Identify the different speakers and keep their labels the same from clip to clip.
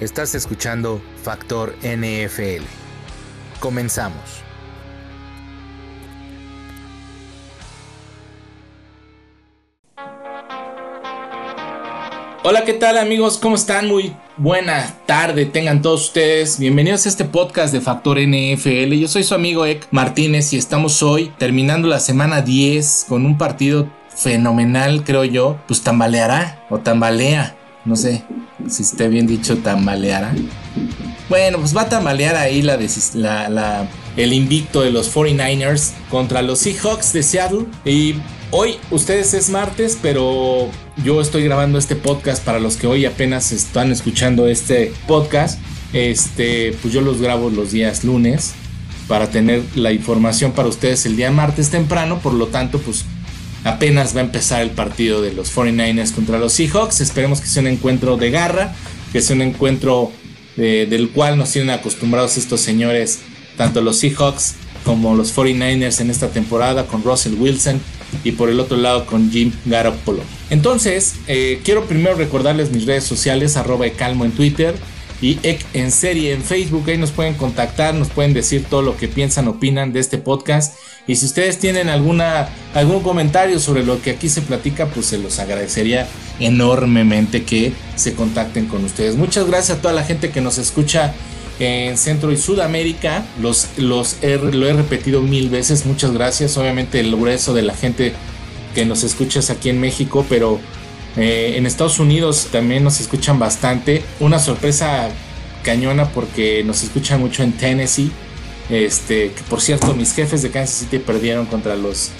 Speaker 1: Estás escuchando Factor NFL. Comenzamos.
Speaker 2: Hola, ¿qué tal amigos? ¿Cómo están? Muy buena tarde, tengan todos ustedes. Bienvenidos a este podcast de Factor NFL. Yo soy su amigo Ek Martínez y estamos hoy terminando la semana 10 con un partido fenomenal, creo yo. Pues tambaleará o tambalea no sé si esté bien dicho, tambaleará. Bueno, pues va a tambalear ahí la, el invicto de los 49ers contra los Seahawks de Seattle. Y hoy, ustedes es martes, pero yo estoy grabando este podcast para los que hoy apenas están escuchando este podcast. Este, pues yo los grabo los días lunes para tener la información para ustedes el día martes temprano. Por lo tanto, pues Apenas va a empezar el partido de los 49ers contra los Seahawks. Esperemos que sea un encuentro de garra, que sea un encuentro eh, del cual nos tienen acostumbrados estos señores, tanto los Seahawks como los 49ers en esta temporada, con Russell Wilson y por el otro lado con Jim Garoppolo. Entonces, eh, quiero primero recordarles mis redes sociales, arroba calmo en Twitter y en serie en Facebook. Ahí nos pueden contactar, nos pueden decir todo lo que piensan, opinan de este podcast y si ustedes tienen alguna, algún comentario sobre lo que aquí se platica, pues se los agradecería enormemente que se contacten con ustedes. Muchas gracias a toda la gente que nos escucha en Centro y Sudamérica. Los, los lo he repetido mil veces. Muchas gracias. Obviamente el grueso de la gente que nos escucha es aquí en México, pero eh, en Estados Unidos también nos escuchan bastante. Una sorpresa cañona porque nos escuchan mucho en Tennessee este, que por cierto, mis jefes de Kansas City perdieron contra los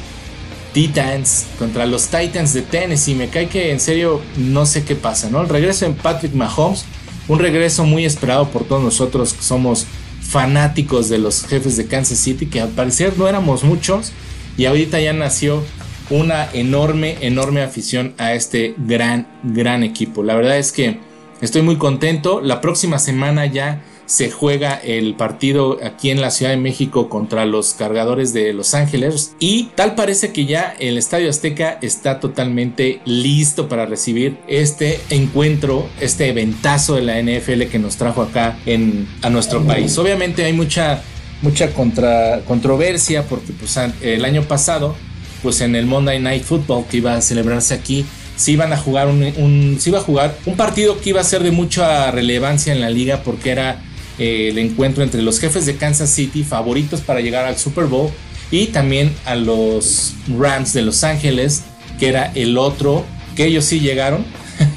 Speaker 2: Titans, contra los Titans de Tennessee. Me cae que en serio no sé qué pasa, ¿no? El regreso en Patrick Mahomes, un regreso muy esperado por todos nosotros que somos fanáticos de los jefes de Kansas City, que al parecer no éramos muchos, y ahorita ya nació una enorme, enorme afición a este gran, gran equipo. La verdad es que estoy muy contento. La próxima semana ya se juega el partido aquí en la Ciudad de México contra los cargadores de Los Ángeles y tal parece que ya el Estadio Azteca está totalmente listo para recibir este encuentro, este eventazo de la NFL que nos trajo acá en, a nuestro país. Obviamente hay mucha, mucha contra, controversia porque pues, el año pasado pues en el Monday Night Football que iba a celebrarse aquí iban a jugar un, se iba a jugar un partido que iba a ser de mucha relevancia en la liga porque era el encuentro entre los jefes de Kansas City, favoritos para llegar al Super Bowl, y también a los Rams de Los Ángeles, que era el otro, que ellos sí llegaron,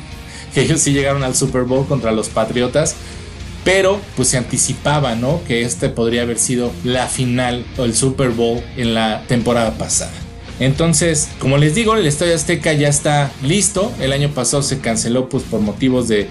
Speaker 2: que ellos sí llegaron al Super Bowl contra los Patriotas, pero pues se anticipaba, ¿no? Que este podría haber sido la final o el Super Bowl en la temporada pasada. Entonces, como les digo, el Estadio Azteca ya está listo. El año pasado se canceló pues por motivos de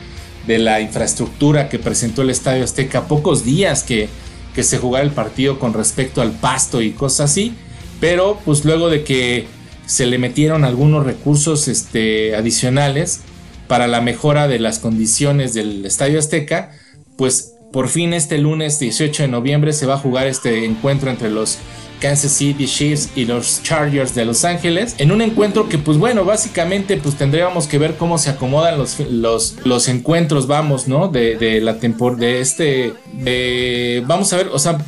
Speaker 2: de la infraestructura que presentó el Estadio Azteca, pocos días que, que se jugara el partido con respecto al pasto y cosas así, pero pues luego de que se le metieron algunos recursos este, adicionales para la mejora de las condiciones del Estadio Azteca, pues por fin este lunes 18 de noviembre se va a jugar este encuentro entre los Kansas City Chiefs y los Chargers de Los Ángeles en un encuentro que pues bueno básicamente pues tendríamos que ver cómo se acomodan los, los, los encuentros vamos no de, la temporada de este vamos a ver o sea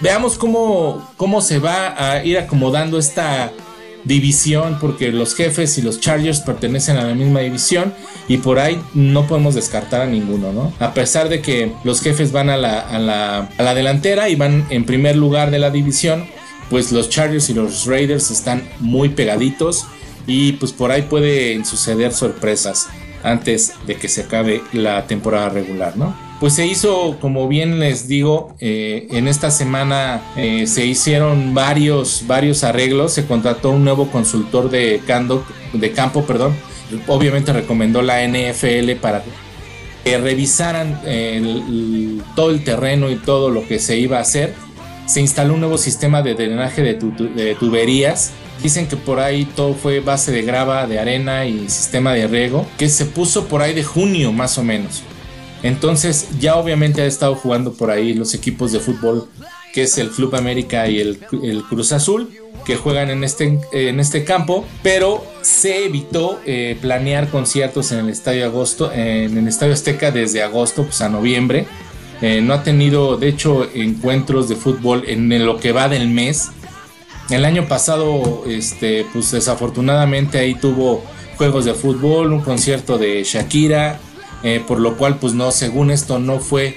Speaker 2: veamos cómo cómo se va a ir acomodando esta división porque los jefes y los Chargers pertenecen a la misma división y por ahí no podemos descartar a ninguno, ¿no? A pesar de que los jefes van a la, a la, a la delantera y van en primer lugar de la división, pues los Chargers y los Raiders están muy pegaditos y pues por ahí pueden suceder sorpresas antes de que se acabe la temporada regular, ¿no? Pues se hizo, como bien les digo, eh, en esta semana eh, se hicieron varios, varios arreglos, se contrató un nuevo consultor de, campo, perdón, obviamente recomendó la NFL para que revisaran todo el terreno y todo lo que se iba a hacer se instaló un nuevo sistema de drenaje de, tuberías. Dicen que por ahí todo fue base de grava, de arena y sistema de riego, que se puso por ahí de junio más o menos. Entonces ya obviamente ha estado jugando por ahí los equipos de fútbol que es el Club América y el, Cruz Azul, que juegan en este, en este campo, pero se evitó eh, planear conciertos en el Estadio Agosto, en el Estadio Azteca desde agosto pues, a noviembre. Eh, no ha tenido, de hecho, encuentros de fútbol en lo que va del mes. El año pasado, este, pues desafortunadamente ahí tuvo juegos de fútbol, un concierto de Shakira, eh, por lo cual, pues no, según esto, no fue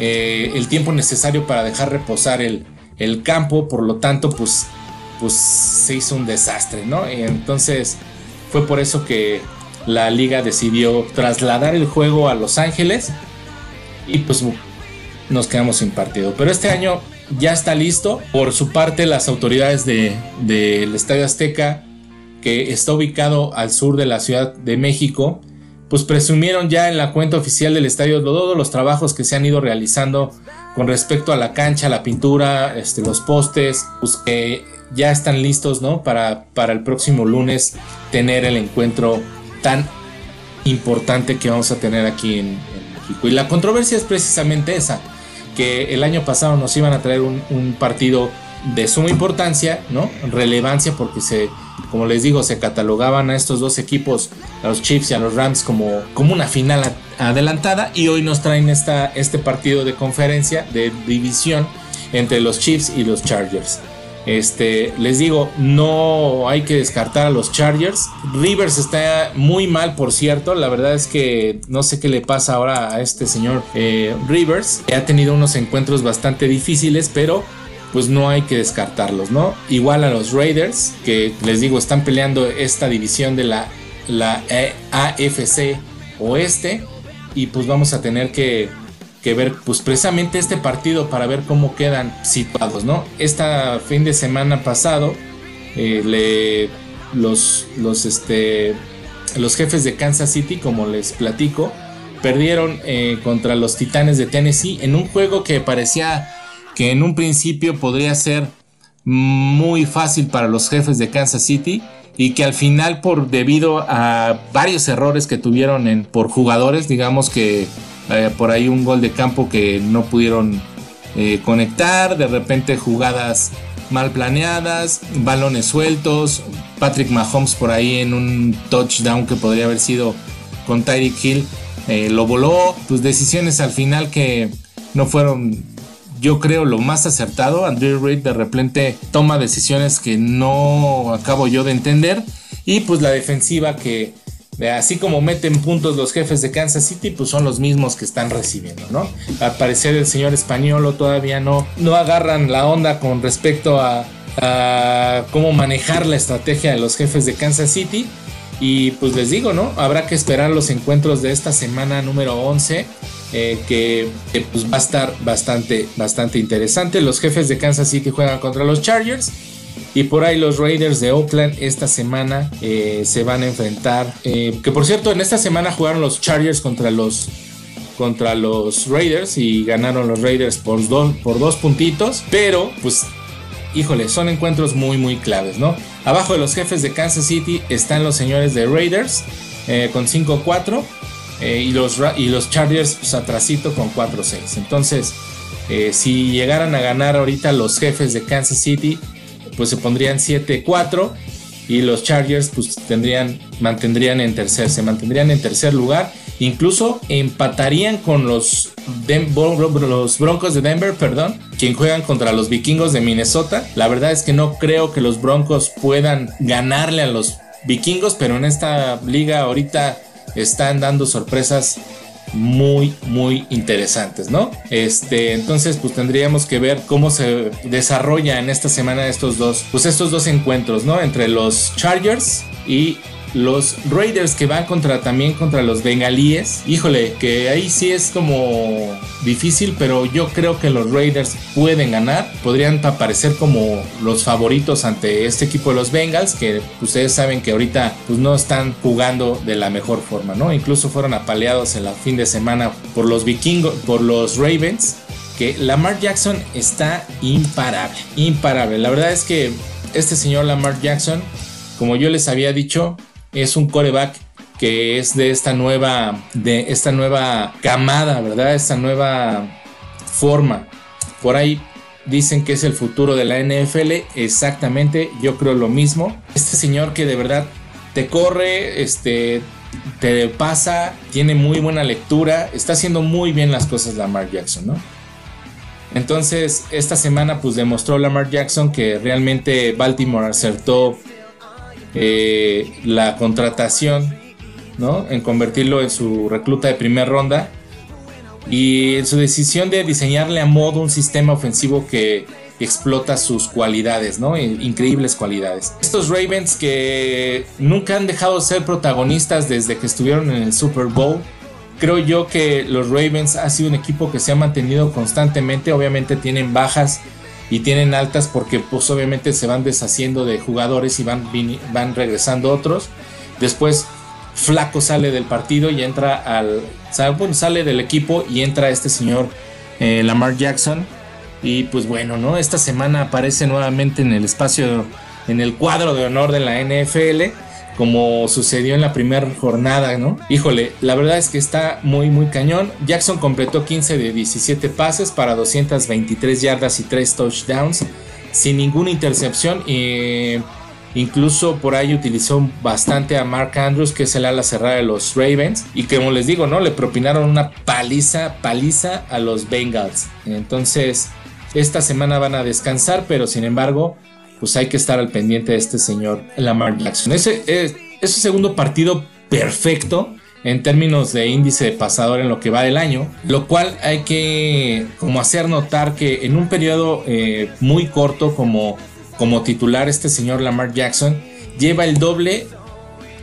Speaker 2: eh, el tiempo necesario para dejar reposar el, el, campo, por lo tanto, pues, pues se hizo un desastre, ¿no? Entonces fue por eso que la liga decidió trasladar el juego a Los Ángeles y pues nos quedamos sin partido. Pero este año ya está listo. Por su parte, las autoridades del de, Estadio Azteca, que está ubicado al sur de la Ciudad de México, pues presumieron ya en la cuenta oficial del estadio todos los trabajos que se han ido realizando con respecto a la cancha, la pintura, este, los postes, pues que ya están listos, ¿no? Para, para el próximo lunes tener el encuentro tan importante que vamos a tener aquí en México. Y la controversia es precisamente esa que el año pasado nos iban a traer un, partido de suma importancia, ¿no? Relevancia porque se, como les digo, se catalogaban a estos dos equipos, a los Chiefs y a los Rams como, como una final adelantada y hoy nos traen esta, este partido de conferencia, de división entre los Chiefs y los Chargers. Este, les digo, no hay que descartar a los Chargers. Rivers está muy mal, por cierto. La verdad es que no sé qué le pasa ahora a este señor eh, Rivers. Ha tenido unos encuentros bastante difíciles, pero pues no hay que descartarlos, ¿no? Igual a los Raiders, que les digo, están peleando esta división de la, la AFC Oeste. Y pues vamos a tener que que ver pues precisamente este partido para ver cómo quedan situados, ¿no? Esta fin de semana pasado eh, le, los, los, este, los jefes de Kansas City, como les platico, perdieron eh, contra los Titanes de Tennessee en un juego que parecía que en un principio podría ser muy fácil para los jefes de Kansas City y que al final por debido a varios errores que tuvieron en, por jugadores, digamos que eh, por ahí un gol de campo que no pudieron eh, conectar, de repente jugadas mal planeadas, balones sueltos, Patrick Mahomes por ahí en un touchdown que podría haber sido con Tyreek Hill, eh, lo voló, pues decisiones al final que no fueron, yo creo, lo más acertado. Andrew Reid de repente toma decisiones que no acabo yo de entender y pues la defensiva que Así como meten puntos los jefes de Kansas City, pues son los mismos que están recibiendo, ¿no? Al parecer el señor español todavía no, no agarran la onda con respecto a, cómo manejar la estrategia de los jefes de Kansas City. Y pues les digo, ¿no? Habrá que esperar los encuentros de esta semana número 11. Eh, que, pues va a estar bastante, bastante interesante. Los jefes de Kansas City juegan contra los Chargers y por ahí los Raiders de Oakland esta semana eh, se van a enfrentar. Eh, que por cierto, en esta semana jugaron los Chargers contra los, contra los Raiders y ganaron los Raiders por dos, por dos puntitos. Pero, pues, híjole, son encuentros muy, muy claves, ¿no? Abajo de los jefes de Kansas City están los señores de Raiders eh, con 5-4 y, los, y los Chargers, pues, atrasito con 4-6. Entonces, si llegaran a ganar ahorita los jefes de Kansas City, pues se pondrían 7-4 y los Chargers pues tendrían, mantendrían en tercer, se mantendrían en tercer lugar, incluso empatarían con los, los Broncos de Denver, perdón, quien juegan contra los Vikingos de Minnesota. La verdad es que no creo que los Broncos puedan ganarle a los Vikingos, pero en esta liga ahorita están dando sorpresas muy, muy interesantes, ¿no? Este, entonces, pues tendríamos que ver cómo se desarrolla en esta semana estos dos, pues estos dos encuentros, ¿no? Entre los Chargers y los Raiders que van contra también contra los bengalíes. Híjole, que ahí sí es como difícil, pero yo creo que los Raiders pueden ganar. Podrían aparecer como los favoritos ante este equipo de los Bengals, que ustedes saben que ahorita pues no están jugando de la mejor forma, ¿no? Incluso fueron apaleados en la fin de semana por los vikingos, por los Ravens. Que Lamar Jackson está imparable, imparable. La verdad es que este señor Lamar Jackson, como yo les había dicho, es un coreback que es de esta nueva, de esta nueva camada, ¿verdad? Esta nueva forma. Por ahí dicen que es el futuro de la NFL. Exactamente, yo creo lo mismo. Este señor que de verdad te corre, este, te pasa, tiene muy buena lectura, está haciendo muy bien las cosas Lamar Jackson, ¿no? Entonces, esta semana pues demostró Lamar Jackson que realmente Baltimore acertó eh, la contratación, ¿no? En convertirlo en su recluta de primera ronda y en su decisión de diseñarle a modo un sistema ofensivo que explota sus cualidades, ¿no? Increíbles cualidades. Estos Ravens que nunca han dejado de ser protagonistas desde que estuvieron en el Super Bowl. Creo yo que los Ravens ha sido un equipo que se ha mantenido constantemente. Obviamente tienen bajas y tienen altas porque pues obviamente se van deshaciendo de jugadores y van, van regresando otros. Después Flaco sale del partido y entra al... Sale del equipo y entra este señor eh, Lamar Jackson y pues bueno, ¿no? Esta semana aparece nuevamente en el espacio, en el cuadro de honor de la NFL, como sucedió en la primera jornada, ¿no? Híjole, la verdad es que está muy, muy cañón. Jackson completó 15 de 17 pases para 223 yardas y 3 touchdowns, sin ninguna intercepción. Y Incluso por ahí utilizó bastante a Mark Andrews, que es el ala cerrada de los Ravens. Y como les digo, ¿no? Le propinaron una paliza, paliza a los Bengals. Entonces, esta semana van a descansar, pero sin embargo, pues hay que estar al pendiente de este señor Lamar Jackson. Ese es, su segundo partido perfecto en términos de índice de pasador en lo que va del año, lo cual hay que como hacer notar que en un periodo eh, muy corto como, como titular este señor Lamar Jackson lleva el doble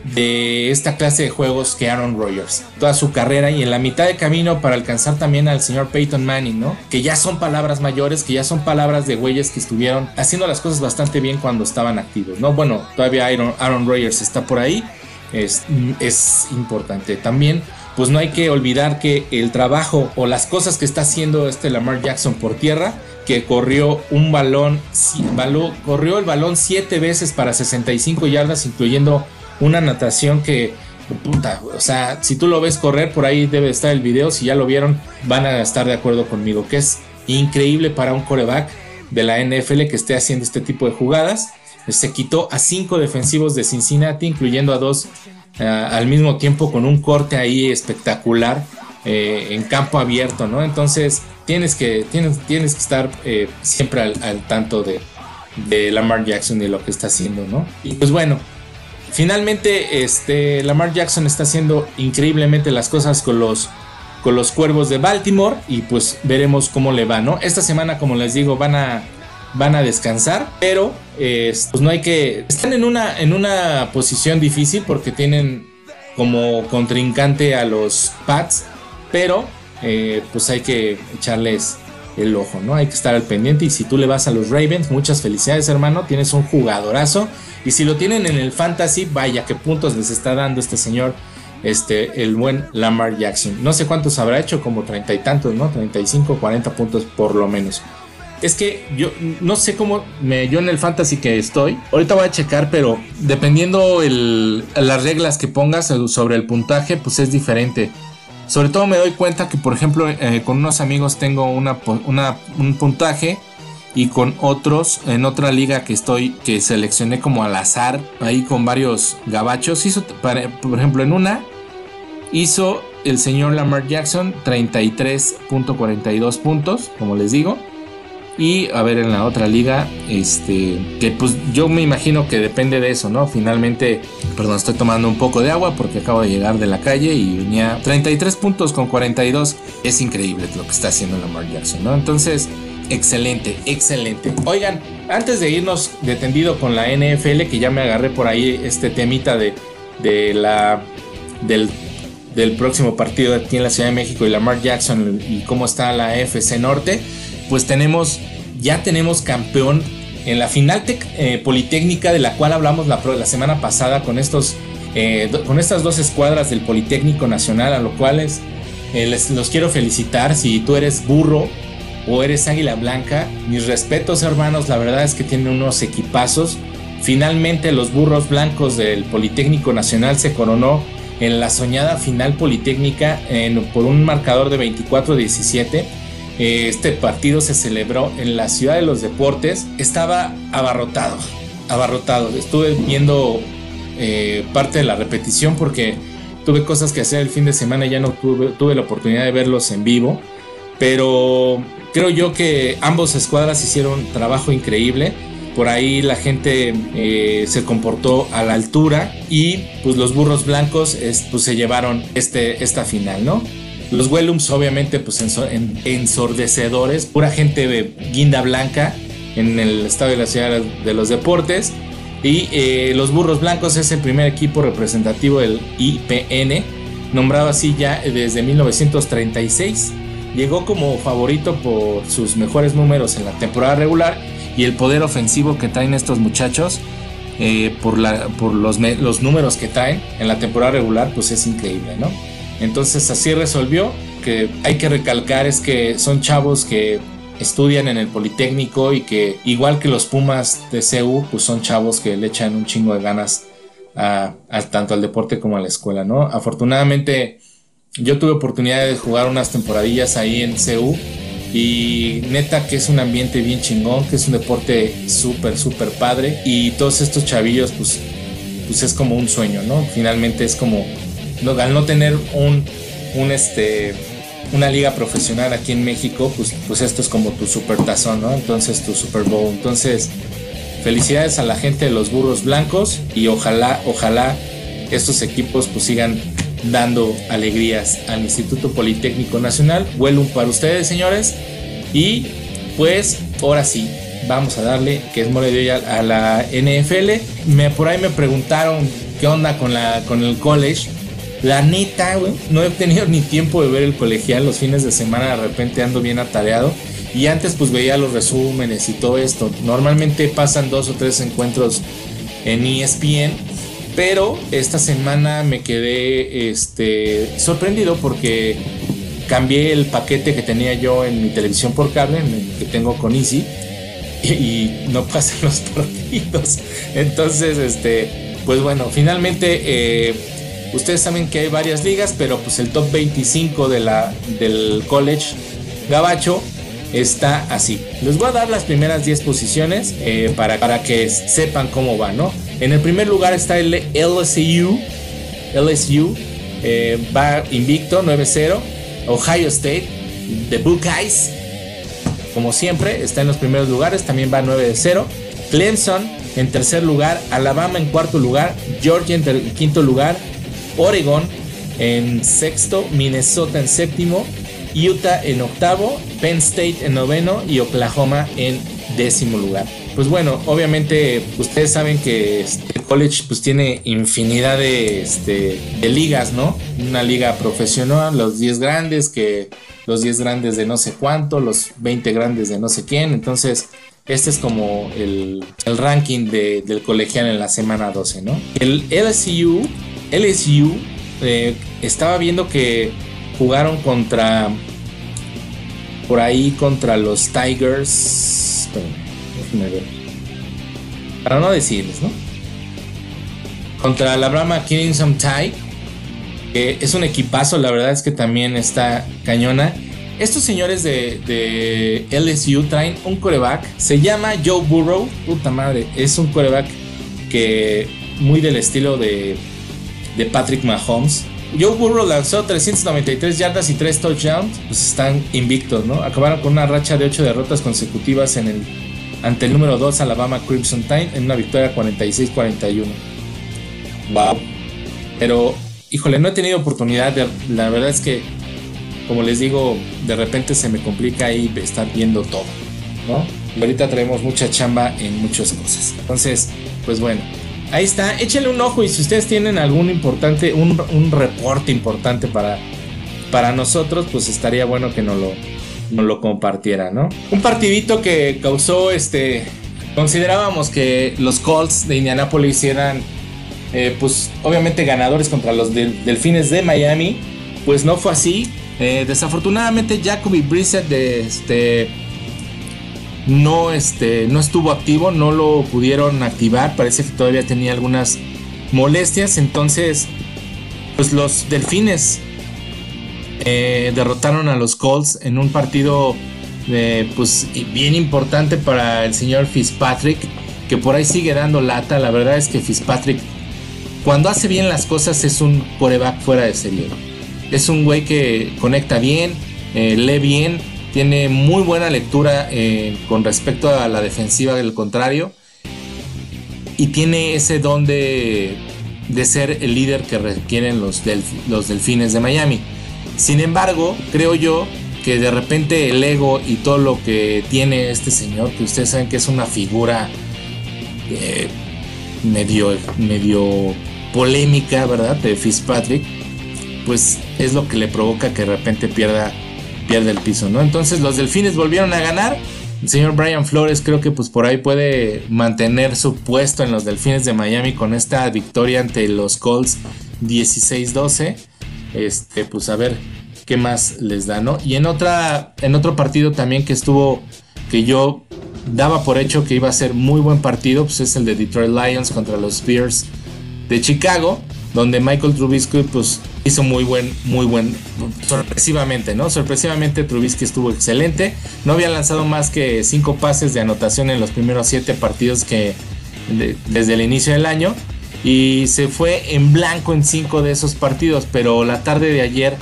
Speaker 2: de esta clase de juegos que Aaron Rodgers. Toda su carrera y en la mitad de camino para alcanzar también al señor Peyton Manning, ¿no? Que ya son palabras mayores, que ya son palabras de güeyes que estuvieron haciendo las cosas bastante bien cuando estaban activos, ¿no? Bueno, todavía Aaron, Aaron Rodgers está por ahí. Es, es importante. También pues no hay que olvidar que el trabajo o las cosas que está haciendo este Lamar Jackson por tierra, que corrió un balón, corrió el balón siete veces para 65 yardas, incluyendo una natación que, puta, o sea, si tú lo ves correr, por ahí debe estar el video, si ya lo vieron, van a estar de acuerdo conmigo, que es increíble para un coreback de la NFL que esté haciendo este tipo de jugadas. Se quitó a cinco defensivos de Cincinnati, incluyendo a dos eh, al mismo tiempo con un corte ahí espectacular eh, en campo abierto, ¿no? Entonces tienes que, tienes, tienes que estar eh, siempre al, tanto de, de Lamar Jackson y lo que está haciendo, ¿no? Y pues bueno, Finalmente, este, Lamar Jackson está haciendo increíblemente las cosas con los, con los cuervos de Baltimore y pues veremos cómo le va, ¿no? Esta semana, como les digo, van a, van a descansar, pero pues no hay que... Están en una, en una posición difícil porque tienen como contrincante a los Pats, pero eh, pues hay que echarles el ojo, ¿no? Hay que estar al pendiente y si tú le vas a los Ravens, muchas felicidades hermano, tienes un jugadorazo y si lo tienen en el fantasy, vaya qué puntos les está dando este señor, este, el buen Lamar Jackson. No sé cuántos habrá hecho, como treinta y tantos, ¿no? 35, 40 puntos por lo menos. Es que yo no sé cómo yo en el fantasy que estoy. Ahorita voy a checar, pero dependiendo el, las reglas que pongas sobre el puntaje, pues es diferente. Sobre todo me doy cuenta que, por ejemplo, eh, con unos amigos tengo un puntaje y con otros en otra liga que estoy que seleccioné como al azar ahí con varios gabachos hizo por ejemplo en una hizo el señor Lamar Jackson 33.42 puntos como les digo y a ver en la otra liga este que pues yo me imagino que depende de eso no finalmente perdón estoy tomando un poco de agua porque acabo de llegar de la calle y venía 33 puntos con 42 es increíble lo que está haciendo Lamar Jackson no entonces Excelente, excelente. Oigan, antes de irnos detendido con la NFL, que ya me agarré por ahí este temita de, de la del, próximo partido aquí en la Ciudad de México y Lamar Jackson y cómo está la FC Norte, pues tenemos, ya tenemos campeón en la final eh, politécnica de la cual hablamos la, la semana pasada con estos eh, con estas dos escuadras del Politécnico Nacional, a lo cual eh, les los quiero felicitar. Si tú eres burro, o eres Águila Blanca. Mis respetos hermanos, la verdad es que tienen unos equipazos. Finalmente los burros blancos del Politécnico Nacional se coronó en la soñada final politécnica por un marcador de 24-17. Eh, este partido se celebró en la ciudad de los deportes. Estaba abarrotado, abarrotado. Estuve viendo eh, parte de la repetición porque tuve cosas que hacer el fin de semana y ya no tuve la oportunidad de verlos en vivo. Pero creo yo que ambos escuadras hicieron trabajo increíble. Por ahí la gente eh, se comportó a la altura y pues los burros blancos pues, se llevaron este, esta final, ¿no? Los Wellums obviamente pues ensordecedores, pura gente de guinda blanca en el estadio de la ciudad de los deportes. Y eh, los Burros Blancos es el primer equipo representativo del IPN, nombrado así ya desde 1936. Llegó como favorito por sus mejores números en la temporada regular y el poder ofensivo que traen estos muchachos. Eh, por, los, números que traen en la temporada regular, pues es increíble, ¿no? Entonces así resolvió, que hay que recalcar es que son chavos que estudian en el Politécnico y que igual que los Pumas de CEU, pues son chavos que le echan un chingo de ganas tanto al deporte como a la escuela, ¿no? Afortunadamente yo tuve oportunidad de jugar unas temporadillas ahí en CEU y neta que es un ambiente bien chingón, que es un deporte súper, súper padre y todos estos chavillos pues, pues es como un sueño, ¿no? Finalmente es como al no tener un, un este, una liga profesional aquí en México, pues, pues esto es como tu super tazón, ¿no? Entonces tu Super Bowl. Entonces, felicidades a la gente de los burros blancos y ojalá, ojalá estos equipos pues sigan dando alegrías al Instituto Politécnico Nacional. Vuelo para ustedes, señores. Y pues ahora sí, vamos a darle, que es mole de hoy a, la NFL. Me, por ahí me preguntaron qué onda con, la, con el college. La neta, güey, no he tenido ni tiempo de ver el colegial. Los fines de semana de repente ando bien atareado. Y antes pues veía los resúmenes y todo esto. Normalmente pasan dos o tres encuentros en ESPN. Pero esta semana me quedé este, sorprendido porque cambié el paquete que tenía yo en mi televisión por cable, que tengo con Easy. Y, no pasan los partidos. Entonces, este, pues bueno, finalmente... Eh, Ustedes saben que hay varias ligas, pero pues el top 25 de la, del college gabacho está así. Les voy a dar las primeras 10 posiciones eh, para, para que sepan cómo va, ¿no? En el primer lugar está el LSU. LSU eh, va invicto 9-0. Ohio State, The Buckeyes, como siempre, está en los primeros lugares, también va 9-0. Clemson en tercer lugar, Alabama en cuarto lugar, Georgia en quinto lugar, Oregon en sexto, Minnesota en séptimo, Utah en octavo, Penn State en noveno y Oklahoma en décimo lugar. Pues bueno, obviamente ustedes saben que este college pues tiene infinidad de, este, ligas, ¿no? Una liga profesional, los 10 grandes, que los 10 grandes de no sé cuánto, los 20 grandes de no sé quién. Entonces, este es como el, ranking del colegial en la semana 12, ¿no? El LSU LSU eh, estaba viendo que jugaron contra por ahí contra los Tigers. Para no decirles, ¿no? Contra la Brahma Crimson Tide. Que es un equipazo, la verdad es que también está cañona. Estos señores de, de LSU traen un coreback. Se llama Joe Burrow. Puta madre. Es un coreback que muy del estilo de de Patrick Mahomes. Joe Burrow lanzó 393 yardas y 3 touchdowns, pues están invictos, ¿no? Acabaron con una racha de 8 derrotas consecutivas en el, ante el número 2 Alabama Crimson Tide en una victoria 46-41. Wow. Pero, híjole, no he tenido oportunidad de, la verdad es que, como les digo, de repente se me complica ahí estar viendo todo, ¿no? Y ahorita traemos mucha chamba en muchas cosas. Entonces, pues bueno, Ahí está, échenle un ojo y si ustedes tienen algún importante, un, reporte importante para, para nosotros, pues estaría bueno que nos lo, nos lo compartiera, ¿no? Un partidito que causó este. Considerábamos que los Colts de Indianapolis eran, eh, pues obviamente ganadores contra los Delfines de Miami. Pues no fue así. Eh, desafortunadamente, Jacoby Brissett de este no, este, no estuvo activo, no lo pudieron activar, parece que todavía tenía algunas molestias, entonces pues los delfines eh, derrotaron a los Colts en un partido eh, pues bien importante para el señor Fitzpatrick, que por ahí sigue dando lata. La verdad es que Fitzpatrick, cuando hace bien las cosas, es un coreback fuera de serie. Es un güey que conecta bien, eh, lee bien, tiene muy buena lectura con respecto a la defensiva del contrario y tiene ese don de, ser el líder que requieren los, los delfines de Miami. Sin embargo, creo yo que de repente el ego y todo lo que tiene este señor, que ustedes saben que es una figura eh, medio, medio polémica, ¿verdad? De Fitzpatrick, pues es lo que le provoca que de repente pierda, el piso, ¿no? Entonces los delfines volvieron a ganar el señor Brian Flores creo que pues por ahí puede mantener su puesto en los Delfines de Miami con esta victoria ante los Colts 16-12. Este, pues a ver qué más les da, ¿no? Y en otra en otro partido también que estuvo que yo daba por hecho que iba a ser muy buen partido, pues es el de Detroit Lions contra los Bears de Chicago, donde Michael Trubisky pues hizo muy buen, muy buen, sorpresivamente, ¿no? Sorpresivamente Trubisky estuvo excelente. No había lanzado más que cinco pases de anotación en los primeros siete partidos que desde el inicio del año. Y se fue en blanco en cinco de esos partidos, pero la tarde de ayer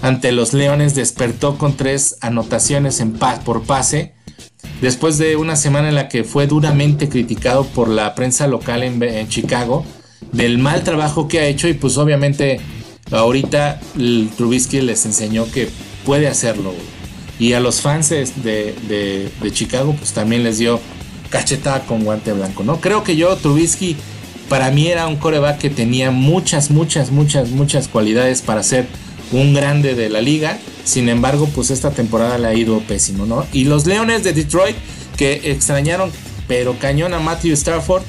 Speaker 2: ante los Leones despertó con tres anotaciones en paz por pase. Después de una semana en la que fue duramente criticado por la prensa local en, en Chicago, del mal trabajo que ha hecho y pues obviamente ahorita Trubisky les enseñó que puede hacerlo. Y a los fans de, Chicago, pues también les dio cachetada con guante blanco, ¿no? Creo que yo, Trubisky, para mí era un coreback que tenía muchas, muchas, muchas, muchas cualidades para ser un grande de la liga. Sin embargo, pues esta temporada le ha ido pésimo, ¿no? Y los Leones de Detroit, que extrañaron, pero cañón a Matthew Stafford,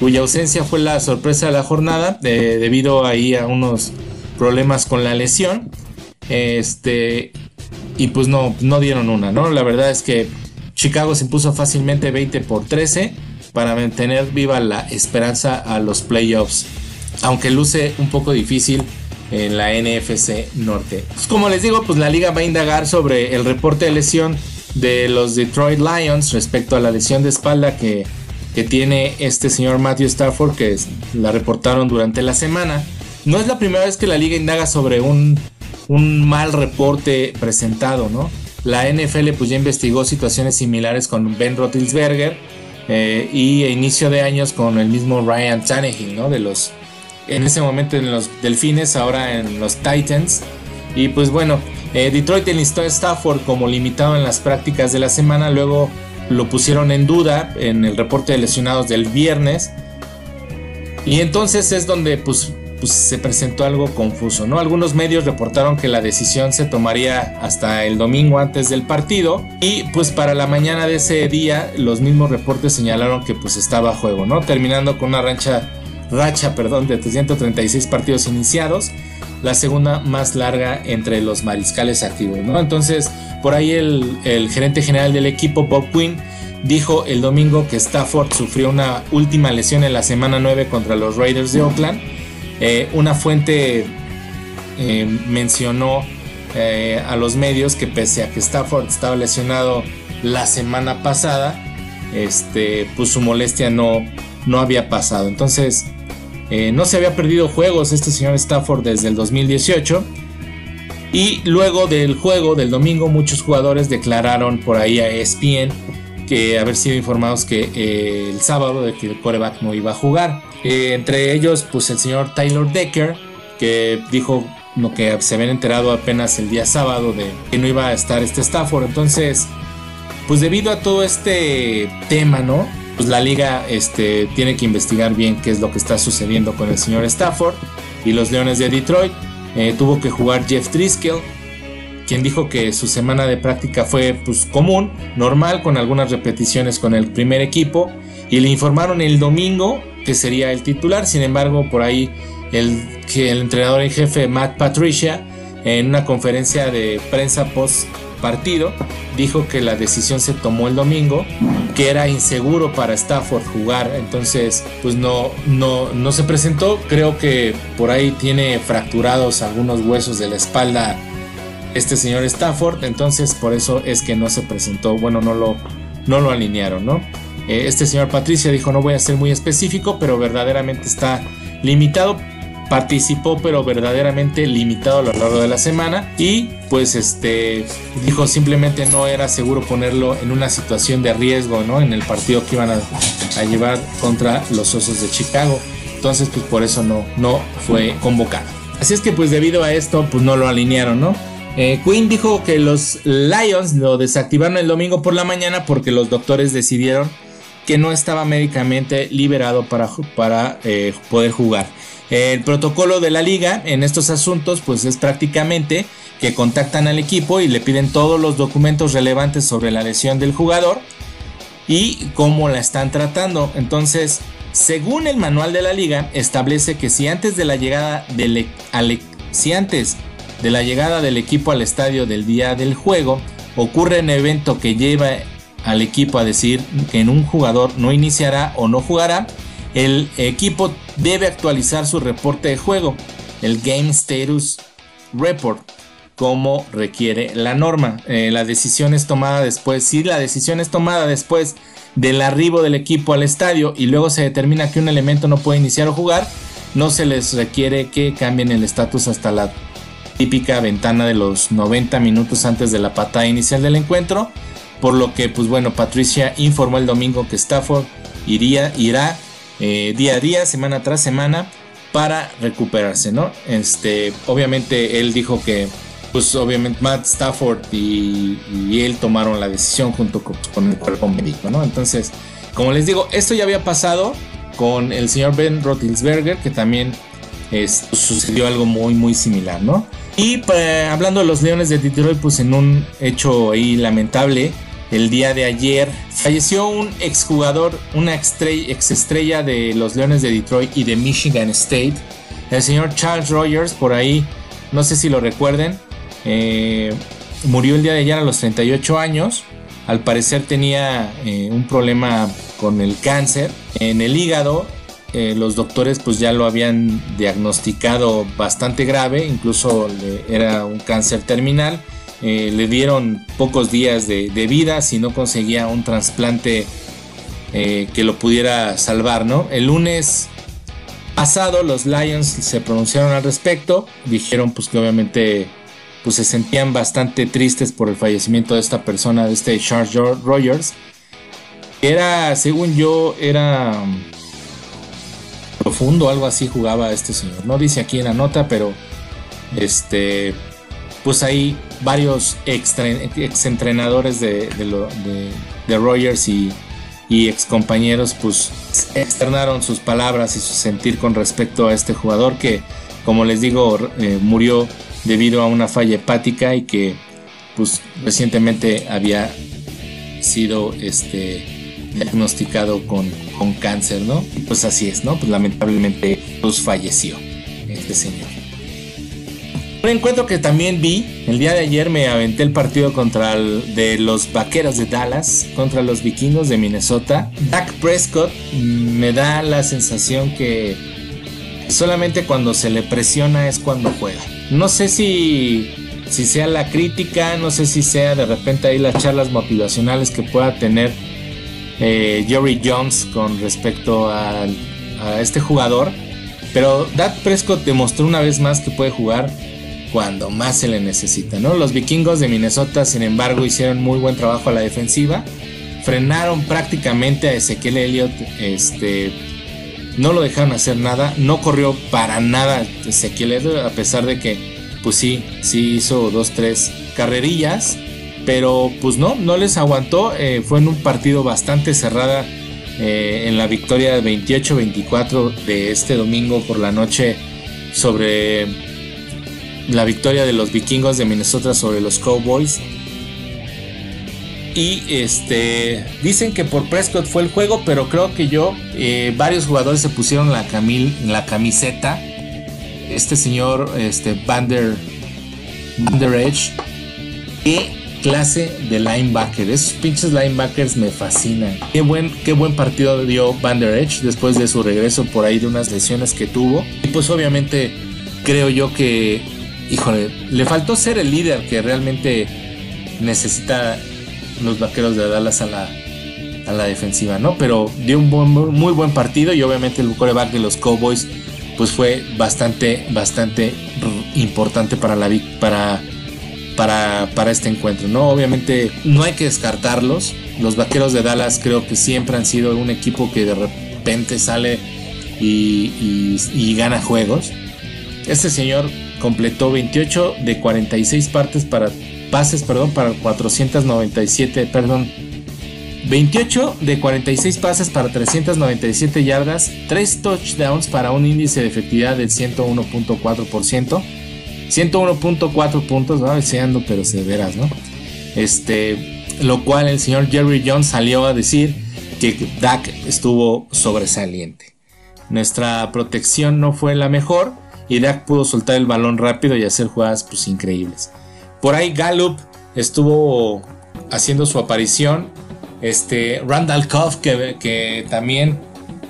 Speaker 2: cuya ausencia fue la sorpresa de la jornada, debido ahí a unos problemas con la lesión. Este, y pues no, no dieron una, ¿no? La verdad es que Chicago se impuso fácilmente 20 por 13 para mantener viva la esperanza a los playoffs, aunque luce un poco difícil en la NFC Norte. Como les digo, pues la liga va a indagar sobre el reporte de lesión de los Detroit Lions respecto a la lesión de espalda que, que tiene este señor Matthew Stafford, que la reportaron durante la semana. No es la primera vez que la liga indaga sobre un, mal reporte presentado, ¿no? La NFL pues ya investigó situaciones similares con Ben Roethlisberger eh, y inicio de años con el mismo Ryan Tannehill, ¿no? De los, en ese momento en los Delfines, ahora en los Titans. Y pues bueno, eh, Detroit enlistó a Stafford como limitado en las prácticas de la semana, luego lo pusieron en duda en el reporte de lesionados del viernes. Y entonces es donde pues pues, se presentó algo confuso, ¿no? Algunos medios reportaron que la decisión se tomaría hasta el domingo antes del partido y pues para la mañana de ese día los mismos reportes señalaron que pues estaba a juego, ¿no? Terminando con una rancha, racha, perdón, de 336 partidos iniciados, la segunda más larga entre los mariscales activos, ¿no? Entonces, por ahí el, el gerente general del equipo, Bob Quinn, dijo el domingo que Stafford sufrió una última lesión en la semana 9 contra los Raiders de Oakland eh, una fuente eh, mencionó eh, a los medios que pese a que Stafford estaba lesionado la semana pasada, este, pues su molestia no, no había pasado. Entonces, no se había perdido juegos este señor Stafford desde el 2018. Y luego del juego del domingo, muchos jugadores declararon por ahí a ESPN que haber sido informados que el sábado de que el coreback no iba a jugar. Eh, entre ellos, pues el señor Tyler Decker, que dijo lo que se habían enterado apenas el día sábado de que no iba a estar este Stafford. Entonces, pues debido a todo este tema, ¿no? Pues la liga este, tiene que investigar bien qué es lo que está sucediendo con el señor Stafford y los Leones de Detroit. Eh, tuvo que jugar Jeff Driscoll, quien dijo que su semana de práctica fue pues común, normal, con algunas repeticiones con el primer equipo. Y le informaron el domingo que sería el titular. Sin embargo, por ahí el, el entrenador en jefe Matt Patricia en una conferencia de prensa post partido dijo que la decisión se tomó el domingo, que era inseguro para Stafford jugar, entonces pues no, no, no se presentó, creo que por ahí tiene fracturados algunos huesos de la espalda este señor Stafford, entonces por eso es que no se presentó, bueno, no lo, no lo alinearon, ¿no? Eh, este señor Patricia dijo no voy a ser muy específico, pero verdaderamente está limitado. Participó, pero verdaderamente limitado a lo largo de la semana. Y pues este dijo simplemente no era seguro ponerlo en una situación de riesgo, ¿no? En el partido que iban a, llevar contra los Osos de Chicago. Entonces, pues por eso no, no fue convocado. Así es que pues debido a esto, pues no lo alinearon, ¿no? Eh, Quinn dijo que los Lions lo desactivaron el domingo por la mañana porque los doctores decidieron que no estaba médicamente liberado para, para eh, poder jugar. El protocolo de la liga en estos asuntos pues es prácticamente que contactan al equipo y le piden todos los documentos relevantes sobre la lesión del jugador y cómo la están tratando. Entonces, según el manual de la liga, establece que si antes de la llegada del, e, e, si antes de la llegada del equipo al estadio del día del juego ocurre un evento que lleva al equipo a decir que en un jugador no iniciará o no jugará, el equipo debe actualizar su reporte de juego, el Game Status Report, como requiere la norma. Eh, la decisión es tomada después, si la decisión es tomada después del arribo del equipo al estadio y luego se determina que un elemento no puede iniciar o jugar, no se les requiere que cambien el estatus hasta la típica ventana de los 90 minutos antes de la patada inicial del encuentro por lo que, pues bueno, Patricia informó el domingo que Stafford iría, irá eh, día a día, semana tras semana, para recuperarse, ¿no? Este, obviamente él dijo que, pues obviamente Matt Stafford y, él tomaron la decisión junto con, el cuerpo médico, ¿no? Entonces, como les digo, esto ya había pasado con el señor Ben Roethlisberger, que también sucedió algo muy, muy similar, ¿no? Y pues, hablando de los Leones de Detroit, pues en un hecho ahí lamentable, el día de ayer falleció un exjugador, una ex estrella de los Leones de Detroit y de Michigan State, el señor Charles Rogers, por ahí, no sé si lo recuerden, eh, murió el día de ayer a los 38 años. Al parecer tenía eh, un problema con el cáncer en el hígado. Eh, los doctores pues ya lo habían diagnosticado bastante grave, incluso era un cáncer terminal eh, le dieron pocos días de, vida si no conseguía un trasplante eh, que lo pudiera salvar, ¿no? El lunes pasado los Lions se pronunciaron al respecto, dijeron pues que obviamente pues se sentían bastante tristes por el fallecimiento de esta persona, de este Charles Rogers. Era, según yo, era um, profundo, algo así jugaba este señor. No dice aquí en la nota, pero este pues hay varios ex, entrenadores de, de, Rogers y, ex compañeros pues externaron sus palabras y su sentir con respecto a este jugador que como les digo eh, murió debido a una falla hepática y que pues recientemente había sido este diagnosticado con, con cáncer, ¿no? Pues así es, ¿no? Pues lamentablemente pues falleció este señor. Un encuentro que también vi el día de ayer me aventé el partido contra de los Vaqueros de Dallas contra los Vikingos de Minnesota. Dak Prescott me da la sensación que solamente cuando se le presiona es cuando juega. No sé si si sea la crítica, no sé si sea de repente ahí las charlas motivacionales que pueda tener eh, Jerry Jones con respecto a este jugador. Pero Dak Prescott demostró una vez más que puede jugar cuando más se le necesita, ¿no? Los vikingos de Minnesota, sin embargo, hicieron muy buen trabajo a la defensiva, frenaron prácticamente a Ezequiel Elliott, este, no lo dejaron hacer nada, no corrió para nada Ezequiel Elliott, a pesar de que, pues sí, sí hizo dos, tres carrerillas, pero pues no, no les aguantó, eh, fue en un partido bastante cerrada eh, en la victoria 28-24 de este domingo por la noche sobre la victoria de los vikingos de Minnesota sobre los Cowboys. Y este dicen que por Prescott fue el juego, pero creo que yo, eh, varios jugadores se pusieron la, camil, la camiseta. Este señor, este Vander, Vander Edge, qué clase de linebacker. Esos pinches linebackers me fascinan. Qué buen, qué buen partido dio Vander Edge después de su regreso por ahí de unas lesiones que tuvo. Y pues obviamente creo yo que híjole, le faltó ser el líder que realmente necesita los vaqueros de Dallas a la, a la defensiva, ¿no? Pero dio un muy buen partido y obviamente el coreback de los Cowboys pues fue bastante, bastante importante para, la, para, para, para este encuentro, ¿no? Obviamente no hay que descartarlos. Los vaqueros de Dallas creo que siempre han sido un equipo que de repente sale y, y gana juegos. Este señor completó 28 de 46 partes para pases, perdón, para 497, perdón, 28 de 46 pases para 397 yardas, 3 touchdowns para un índice de efectividad del 101.4%. 101.4 puntos, va deseando, pero severas, ¿no? Este, lo cual el señor Jerry Jones salió a decir que Dak estuvo sobresaliente. Nuestra protección no fue la mejor y Dak pudo soltar el balón rápido y hacer jugadas pues increíbles. Por ahí Gallup estuvo haciendo su aparición este, Randall Cobb, que, también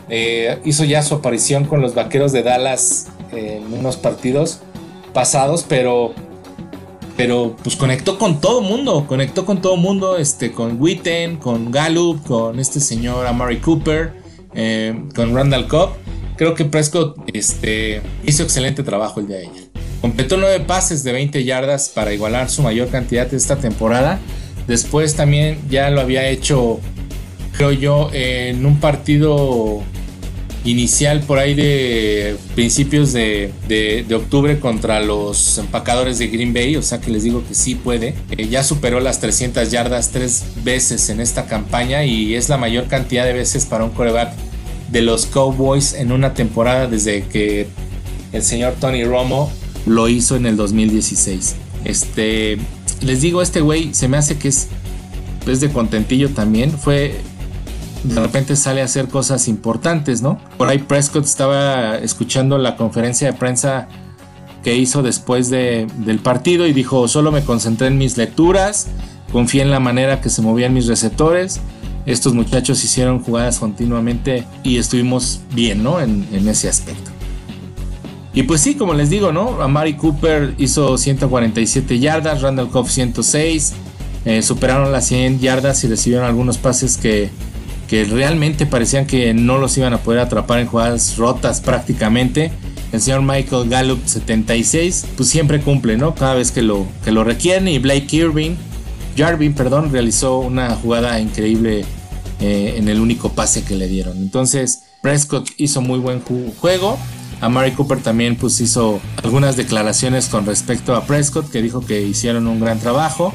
Speaker 2: eh, hizo ya su aparición con los vaqueros de Dallas en unos partidos pasados, pero, pero pues conectó con todo mundo, conectó con todo mundo, este, con Witten, con Gallup, con este señor Amari Cooper, eh, con Randall Cobb. Creo que Prescott este, hizo excelente trabajo el día de ayer. Completó nueve pases de 20 yardas para igualar su mayor cantidad de esta temporada Después también ya lo había hecho, creo yo, en un partido inicial por ahí de principios de, octubre contra los empacadores de Green Bay, o sea que les digo que sí puede. Eh, ya superó las 300 yardas tres veces en esta campaña y es la mayor cantidad de veces para un coreback de los Cowboys en una temporada desde que el señor Tony Romo lo hizo en el 2016. Este, les digo, este güey se me hace que es, de contentillo también. Fue. De repente sale a hacer cosas importantes, ¿no? Por ahí Prescott estaba escuchando la conferencia de prensa que hizo después de, del partido y dijo: Solo me concentré en mis lecturas, confié en la manera que se movían mis receptores. Estos muchachos hicieron jugadas continuamente y estuvimos bien, ¿no? En, ese aspecto. Y pues sí, como les digo, ¿no? Amari Cooper hizo 147 yardas, Randall Cobb 106, eh, superaron las 100 yardas y recibieron algunos pases que, que realmente parecían que no los iban a poder atrapar en jugadas rotas prácticamente. El señor Michael Gallup 76, pues siempre cumple, ¿no? Cada vez que lo, que lo requieren. Y Blake Irving, Jarvin, perdón, realizó una jugada increíble eh, en el único pase que le dieron. Entonces, Prescott hizo muy buen juego. A Mary Cooper también pues hizo algunas declaraciones con respecto a Prescott que dijo que hicieron un gran trabajo.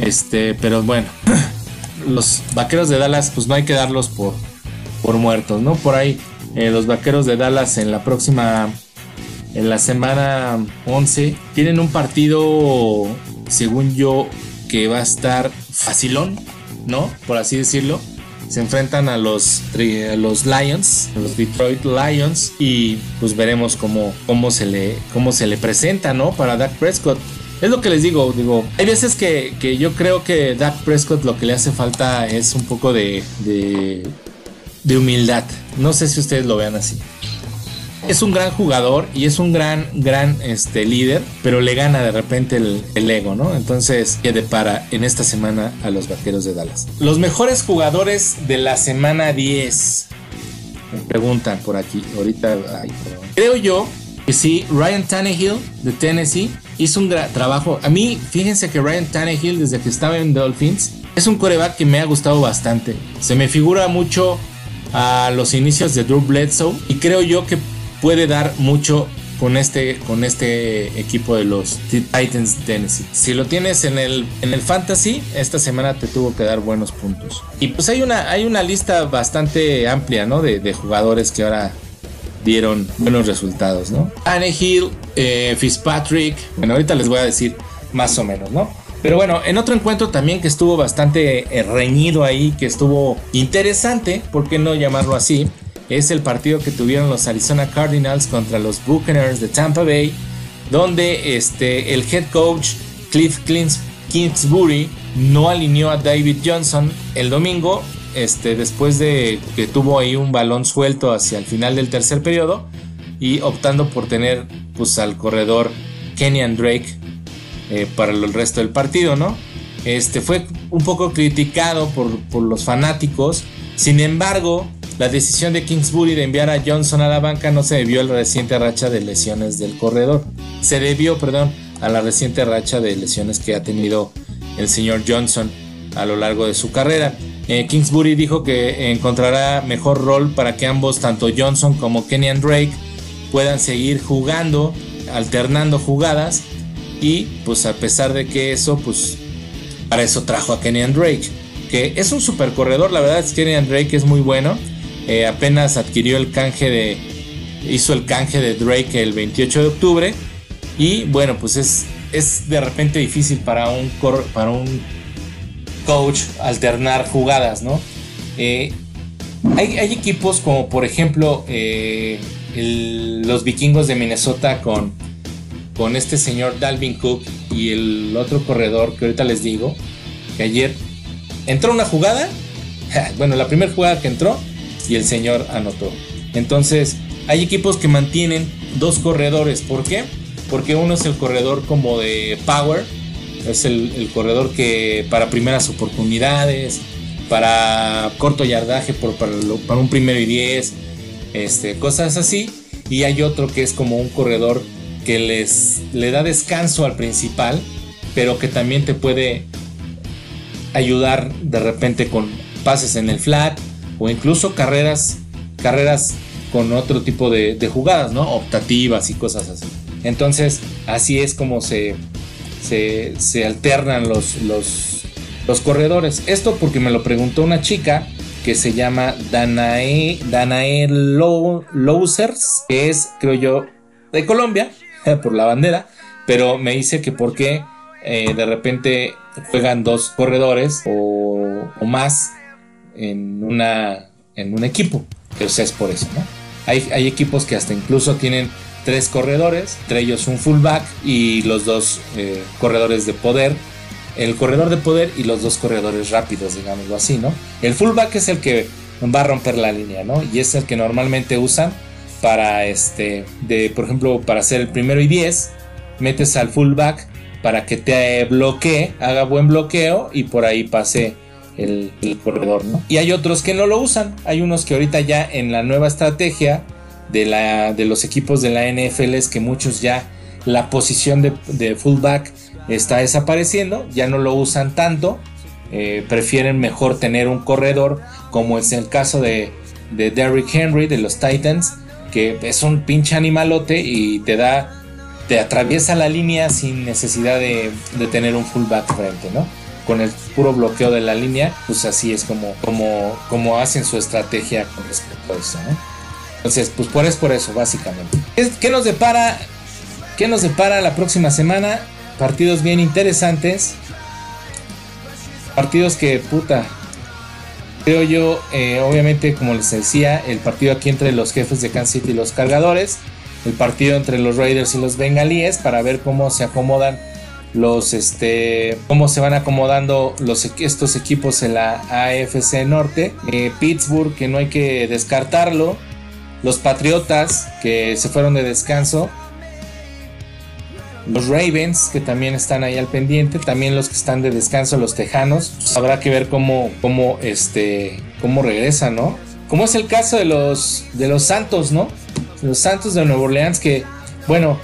Speaker 2: Este, pero bueno, los vaqueros de Dallas pues no hay que darlos por, por muertos, ¿no? Por ahí eh, los vaqueros de Dallas en la próxima, en la semana 11, tienen un partido, según yo, que va a estar facilón, ¿no? Por así decirlo se enfrentan a los, Lions, los Detroit Lions, y pues veremos cómo, cómo, se, le, cómo se le presenta, ¿no? Para Dak Prescott. Es lo que les digo, digo, hay veces que, que yo creo que Dak Prescott lo que le hace falta es un poco de, de, de humildad. No sé si ustedes lo vean así es un gran jugador y es un gran, gran este, líder, pero le gana de repente el, ego, ¿no? Entonces, ¿qué depara en esta semana a los vaqueros de Dallas? Los mejores jugadores de la semana 10. Me preguntan por aquí. Ahorita, creo yo que sí, Ryan Tannehill de Tennessee hizo un gran trabajo. A mí, fíjense que Ryan Tannehill, desde que estaba en Dolphins, es un coreback que me ha gustado bastante. Se me figura mucho a los inicios de Drew Bledsoe y creo yo que puede dar mucho con este, con este equipo de los Titans de Tennessee. Si lo tienes en el, en el Fantasy, esta semana te tuvo que dar buenos puntos. Y pues hay una, hay una lista bastante amplia, ¿no? De, jugadores que ahora dieron buenos resultados, ¿no? Anne Hill, eh, Fitzpatrick, bueno, ahorita les voy a decir más o menos, ¿no? Pero bueno, en otro encuentro también que estuvo bastante eh, reñido ahí, que estuvo interesante, ¿por qué no llamarlo así? Es el partido que tuvieron los Arizona Cardinals contra los Buccaneers de Tampa Bay, donde este, el head coach Cliff Kingsbury no alineó a David Johnson el domingo, este, después de que tuvo ahí un balón suelto hacia el final del tercer periodo y optando por tener pues, al corredor Kenyan Drake eh, para el resto del partido, ¿no? Este fue un poco criticado por, por los fanáticos. Sin embargo, la decisión de Kingsbury de enviar a Johnson a la banca no se debió a la reciente racha de lesiones del corredor. Se debió, perdón, a la reciente racha de lesiones que ha tenido el señor Johnson a lo largo de su carrera. Eh, Kingsbury dijo que encontrará mejor rol para que ambos, tanto Johnson como Kenyan Drake, puedan seguir jugando, alternando jugadas y pues a pesar de que eso, pues para eso trajo a Kenyan Drake, que es un super corredor, la verdad es que Kenyan Drake es muy bueno, eh, apenas adquirió el canje de, hizo el canje de Drake el 28 de octubre y bueno, pues es, es de repente difícil para un, para un coach alternar jugadas, ¿no? Eh, hay, equipos como por ejemplo eh, los vikingos de Minnesota con, con este señor Dalvin Cook y el otro corredor que ahorita les digo, que ayer entró una jugada, bueno, la primera jugada que entró y el señor anotó. Entonces, hay equipos que mantienen dos corredores, ¿por qué? Porque uno es el corredor como de power, es el, corredor que para primeras oportunidades, para corto yardaje, para, un primero y diez, este, cosas así. Y hay otro que es como un corredor que les le da descanso al principal, pero que también te puede ayudar de repente con pases en el flat o incluso carreras, carreras con otro tipo de, jugadas, ¿no? Optativas y cosas así. Entonces, así es como se, se, alternan los, los, los, corredores. Esto porque me lo preguntó una chica que se llama Danae, Danae Losers, que es, creo yo, de Colombia, por la bandera, pero me dice que por qué eh, de repente juegan dos corredores o, más en, una, en un equipo. Sea, es por eso, ¿no? Hay, hay equipos que hasta incluso tienen tres corredores, entre ellos un fullback y los dos eh, corredores de poder. El corredor de poder y los dos corredores rápidos, digámoslo así, ¿no? El fullback es el que va a romper la línea, ¿no? Y es el que normalmente usan para, este, de, por ejemplo, para hacer el primero y diez, metes al fullback para que te bloquee, haga buen bloqueo y por ahí pase el, corredor, ¿no? Y hay otros que no lo usan. Hay unos que ahorita ya en la nueva estrategia de, la, de los equipos de la NFL es que muchos ya la posición de, fullback está desapareciendo, ya no lo usan tanto, eh, prefieren mejor tener un corredor, como es el caso de, de Derrick Henry de los Titans, que es un pinche animalote y te da, te atraviesa la línea sin necesidad de, tener un fullback frente, ¿no? Con el puro bloqueo de la línea, pues así es como, como, como hacen su estrategia con respecto a eso, ¿no? Entonces, pues por, es por eso, básicamente. ¿Qué nos depara? ¿Qué nos depara la próxima semana? Partidos bien interesantes. Partidos que, puta, creo yo, eh, obviamente, como les decía, el partido aquí entre los jefes de Kansas City y los cargadores. El partido entre los Raiders y los Bengalíes para ver cómo se acomodan los este cómo se van acomodando los estos equipos en la AFC Norte. Eh, Pittsburgh que no hay que descartarlo. Los Patriotas que se fueron de descanso, los Ravens que también están ahí al pendiente, también los que están de descanso, los Tejanos, pues habrá que ver cómo, cómo, este, cómo regresan, ¿no? Como es el caso de los, de los Santos, ¿no? Los Santos de Nueva Orleans que, bueno,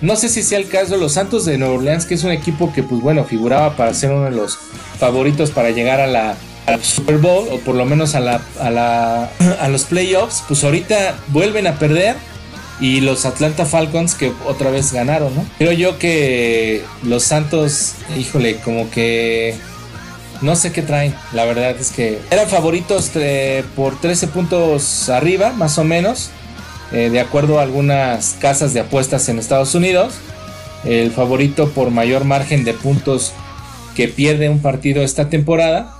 Speaker 2: no sé si sea el caso de los Santos de Nueva Orleans, que es un equipo que, pues bueno, figuraba para ser uno de los favoritos para llegar a la, Super Bowl o por lo menos a, la, a, la, a los playoffs, pues ahorita vuelven a perder y los Atlanta Falcons que otra vez ganaron, ¿no? Creo yo que los Santos, híjole, como que no sé qué traen, la verdad es que eran favoritos eh, por 13 puntos arriba, más o menos, eh, de acuerdo a algunas casas de apuestas en Estados Unidos. El favorito por mayor margen de puntos que pierde un partido esta temporada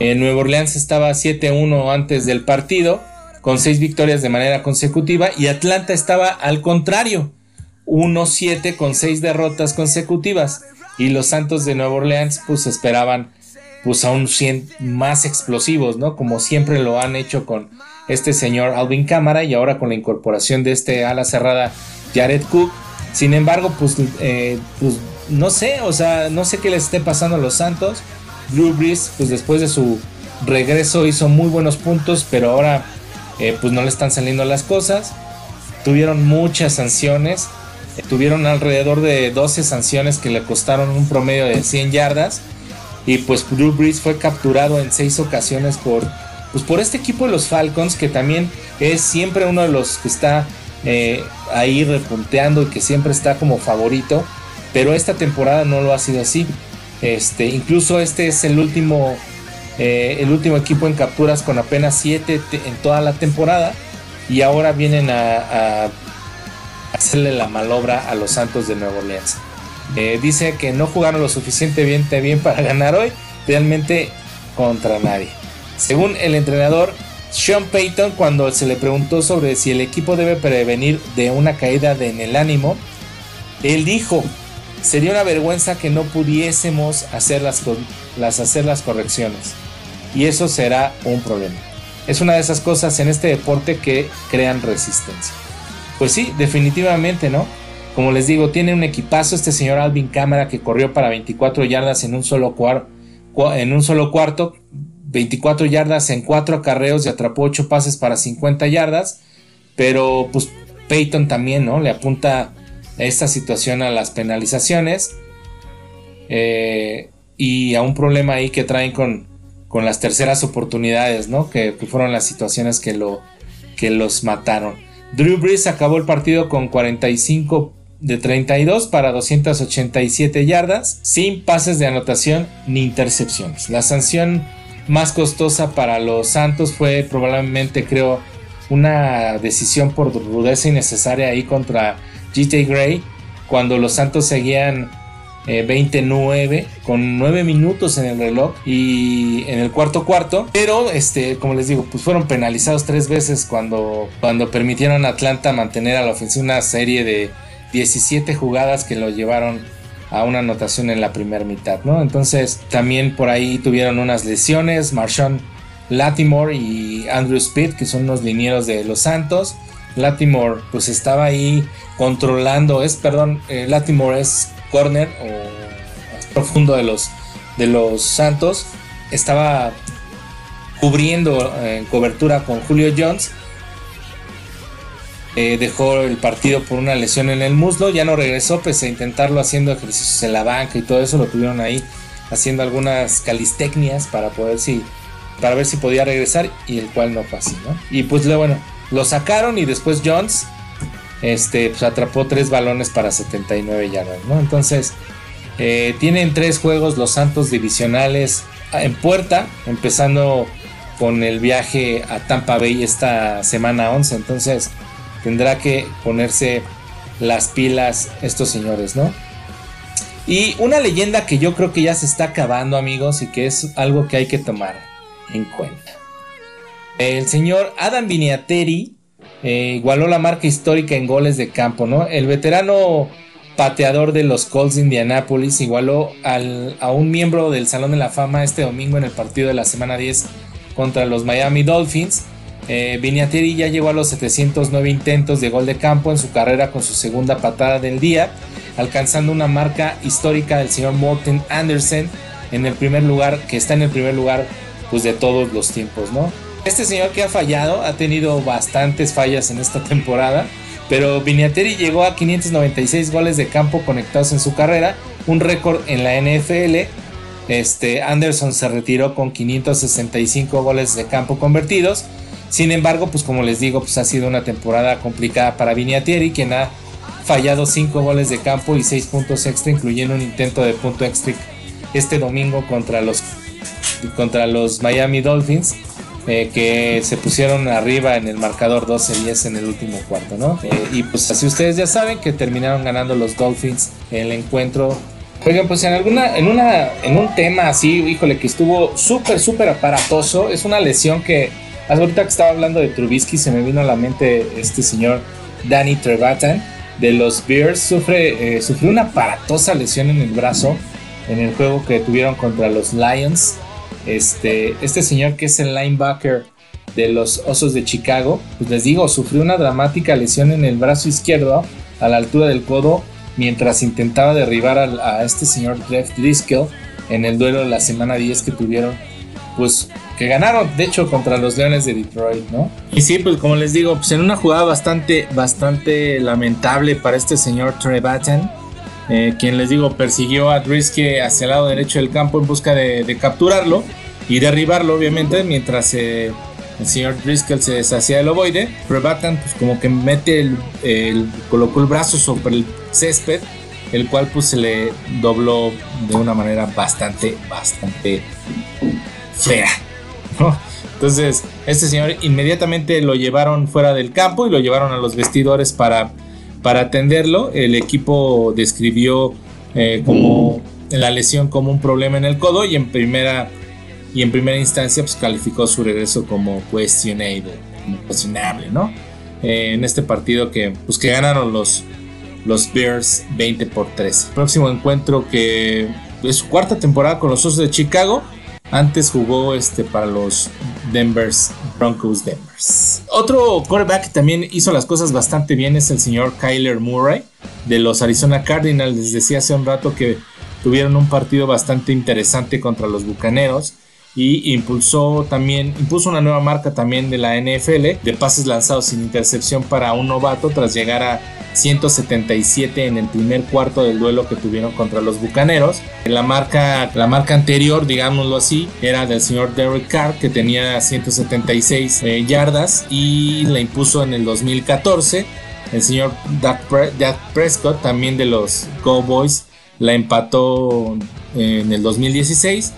Speaker 2: en Nueva Orleans estaba 7-1 antes del partido, con 6 victorias de manera consecutiva, y Atlanta estaba al contrario, 1-7 con 6 derrotas consecutivas. Y los Santos de Nueva Orleans pues esperaban pues aún más explosivos, ¿no? Como siempre lo han hecho con este señor Alvin Cámara y ahora con la incorporación de este ala cerrada Jared Cook, Sin embargo, pues, eh, pues no sé, o sea, no sé qué les esté pasando a los Santos. Drew Brees, pues después de su regreso hizo muy buenos puntos, pero ahora eh, pues no le están saliendo las cosas. Tuvieron muchas sanciones, eh, tuvieron alrededor de 12 sanciones que le costaron un promedio de 100 yardas. Y pues Drew Brees fue capturado en seis ocasiones por, pues por este equipo de los Falcons, que también es siempre uno de los que está eh, ahí repunteando y que siempre está como favorito. Pero esta temporada no lo ha sido así. Este, incluso este es el último, eh, el último equipo en capturas con apenas 7 en toda la temporada. Y ahora vienen a, hacerle la malobra a los Santos de Nuevo Orleans. Eh, dice que no jugaron lo suficientemente bien para ganar hoy, realmente contra nadie. Según el entrenador Sean Payton, cuando se le preguntó sobre si el equipo debe prevenir de una caída en el ánimo, él dijo, sería una vergüenza que no pudiésemos hacer las, hacer las correcciones. Y eso será un problema. Es una de esas cosas en este deporte que crean resistencia. Pues sí, definitivamente, ¿no? Como les digo, tiene un equipazo este señor Alvin Cámara que corrió para 24 yardas en un solo cuarto, 24 yardas en 4 acarreos y atrapó 8 pases para 50 yardas. Pero pues Peyton también, ¿no? Le apunta esta situación a las penalizaciones eh, y a un problema ahí que traen con, con las terceras oportunidades, ¿no? Que, fueron las situaciones que, lo, que los mataron. Drew Brees acabó el partido con 45 de 32 para 287 yardas, sin pases de anotación ni intercepciones. La sanción más costosa para los Santos fue probablemente, creo, una decisión por rudeza innecesaria ahí contra GT Gray cuando los Santos seguían 29 eh, con 9 minutos en el reloj y en el cuarto cuarto. Pero este como les digo pues fueron penalizados tres veces cuando cuando permitieron a Atlanta mantener a la ofensiva una serie de 17 jugadas que lo llevaron a una anotación en la primera mitad, ¿no? Entonces también por ahí tuvieron unas lesiones, Marshawn Latimore y Andrew Speed, que son los linieros de los Santos. Latimore pues estaba ahí controlando, es, perdón, eh, Latimore es corner o profundo de los, de los Santos, estaba cubriendo en cobertura con Julio Jones. Eh, dejó el partido por una lesión en el muslo, ya no regresó, pese a intentarlo haciendo ejercicios en la banca y todo eso, lo tuvieron ahí haciendo algunas calistecnias para poder si, para ver si podía regresar y el cual no fue así, ¿no? Y pues bueno, lo sacaron y después Jones este, pues, atrapó tres balones para 79 yardas, ¿no? Entonces, eh, tienen tres juegos los Santos divisionales en puerta, empezando con el viaje a Tampa Bay esta semana 11. Entonces, tendrá que ponerse las pilas estos señores, ¿no? Y una leyenda que yo creo que ya se está acabando, amigos, y que es algo que hay que tomar en cuenta. El señor Adam Viniateri eh, igualó la marca histórica en goles de campo, ¿no? El veterano pateador de los Colts de Indianapolis igualó a un miembro del Salón de la Fama este domingo en el partido de la semana 10 contra los Miami Dolphins. Eh, ya llegó a los 709 intentos de gol de campo en su carrera con su segunda patada del día, alcanzando una marca histórica del señor Morten Anderson en el primer lugar, que está en el primer lugar pues, de todos los tiempos, ¿no? Este señor que ha fallado ha tenido bastantes fallas en esta temporada, pero Viniateri llegó a 596 goles de campo conectados en su carrera, un récord en la NFL. Este Anderson se retiró con 565 goles de campo convertidos. Sin embargo, pues como les digo, pues ha sido una temporada complicada para Viniateri, quien ha fallado 5 goles de campo y 6 puntos extra, incluyendo un intento de punto extra este domingo contra los, contra los Miami Dolphins. Eh, que se pusieron arriba en el marcador 12-10 en el último cuarto, ¿no? Eh, y pues así ustedes ya saben que terminaron ganando los Dolphins el encuentro. Oigan, pues en alguna, en una, en un tema así, híjole, que estuvo súper, súper aparatoso, es una lesión que, ahorita que estaba hablando de Trubisky, se me vino a la mente este señor Danny Trevathan de los Bears, sufre, eh, sufrió una aparatosa lesión en el brazo en el juego que tuvieron contra los Lions. Este, este señor que es el linebacker de los Osos de Chicago, pues les digo, sufrió una dramática lesión en el brazo izquierdo a la altura del codo mientras intentaba derribar a, este señor Jeff Driscoll en el duelo de la semana 10 que tuvieron, pues que ganaron, de hecho, contra los Leones de Detroit, ¿no? Y sí, pues como les digo, pues en una jugada bastante, bastante lamentable para este señor Trey Batten, eh, quien les digo persiguió a Driscoll hacia el lado derecho del campo en busca de, capturarlo y derribarlo, obviamente, mientras eh, el señor Driscoll se deshacía del ovoide. Trey Batten, pues como que mete el, colocó el brazo sobre el césped, el cual pues se le dobló de una manera bastante, bastante fea. Entonces, este señor inmediatamente lo llevaron fuera del campo y lo llevaron a los vestidores para, para atenderlo. El equipo describió eh, como la lesión como un problema en el codo y en primera y en primera instancia pues calificó su regreso como questionable, cuestionable, ¿no? Eh, en este partido que pues que ganaron los los Bears 20 por 13. Próximo encuentro que es su cuarta temporada con los Osos de Chicago. Antes jugó este para los Denver's Broncos Denvers. Otro quarterback que también hizo las cosas bastante bien es el señor Kyler Murray de los Arizona Cardinals. Les decía hace un rato que tuvieron un partido bastante interesante contra los Bucaneros y impulsó también impuso una nueva marca también de la NFL de pases lanzados sin intercepción para un novato tras llegar a 177 en el primer cuarto del duelo que tuvieron contra los Bucaneros. La marca la marca anterior, digámoslo así, era del señor Derek Carr que tenía 176 eh, yardas y la impuso en el 2014. El señor Dak, Prescott también de los Cowboys la empató en el 2016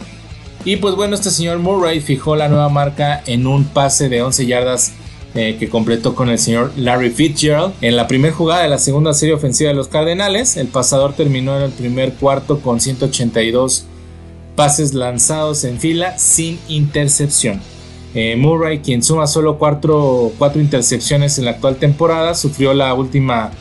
Speaker 2: y pues bueno, este señor Murray fijó la nueva marca en un pase de 11 yardas eh, que completó con el señor Larry Fitzgerald. En la primera jugada de la segunda serie ofensiva de los Cardenales, el pasador terminó en el primer cuarto con 182 pases lanzados en fila sin intercepción. Eh, Murray, quien suma solo 4 cuatro, intercepciones en la actual temporada, sufrió la última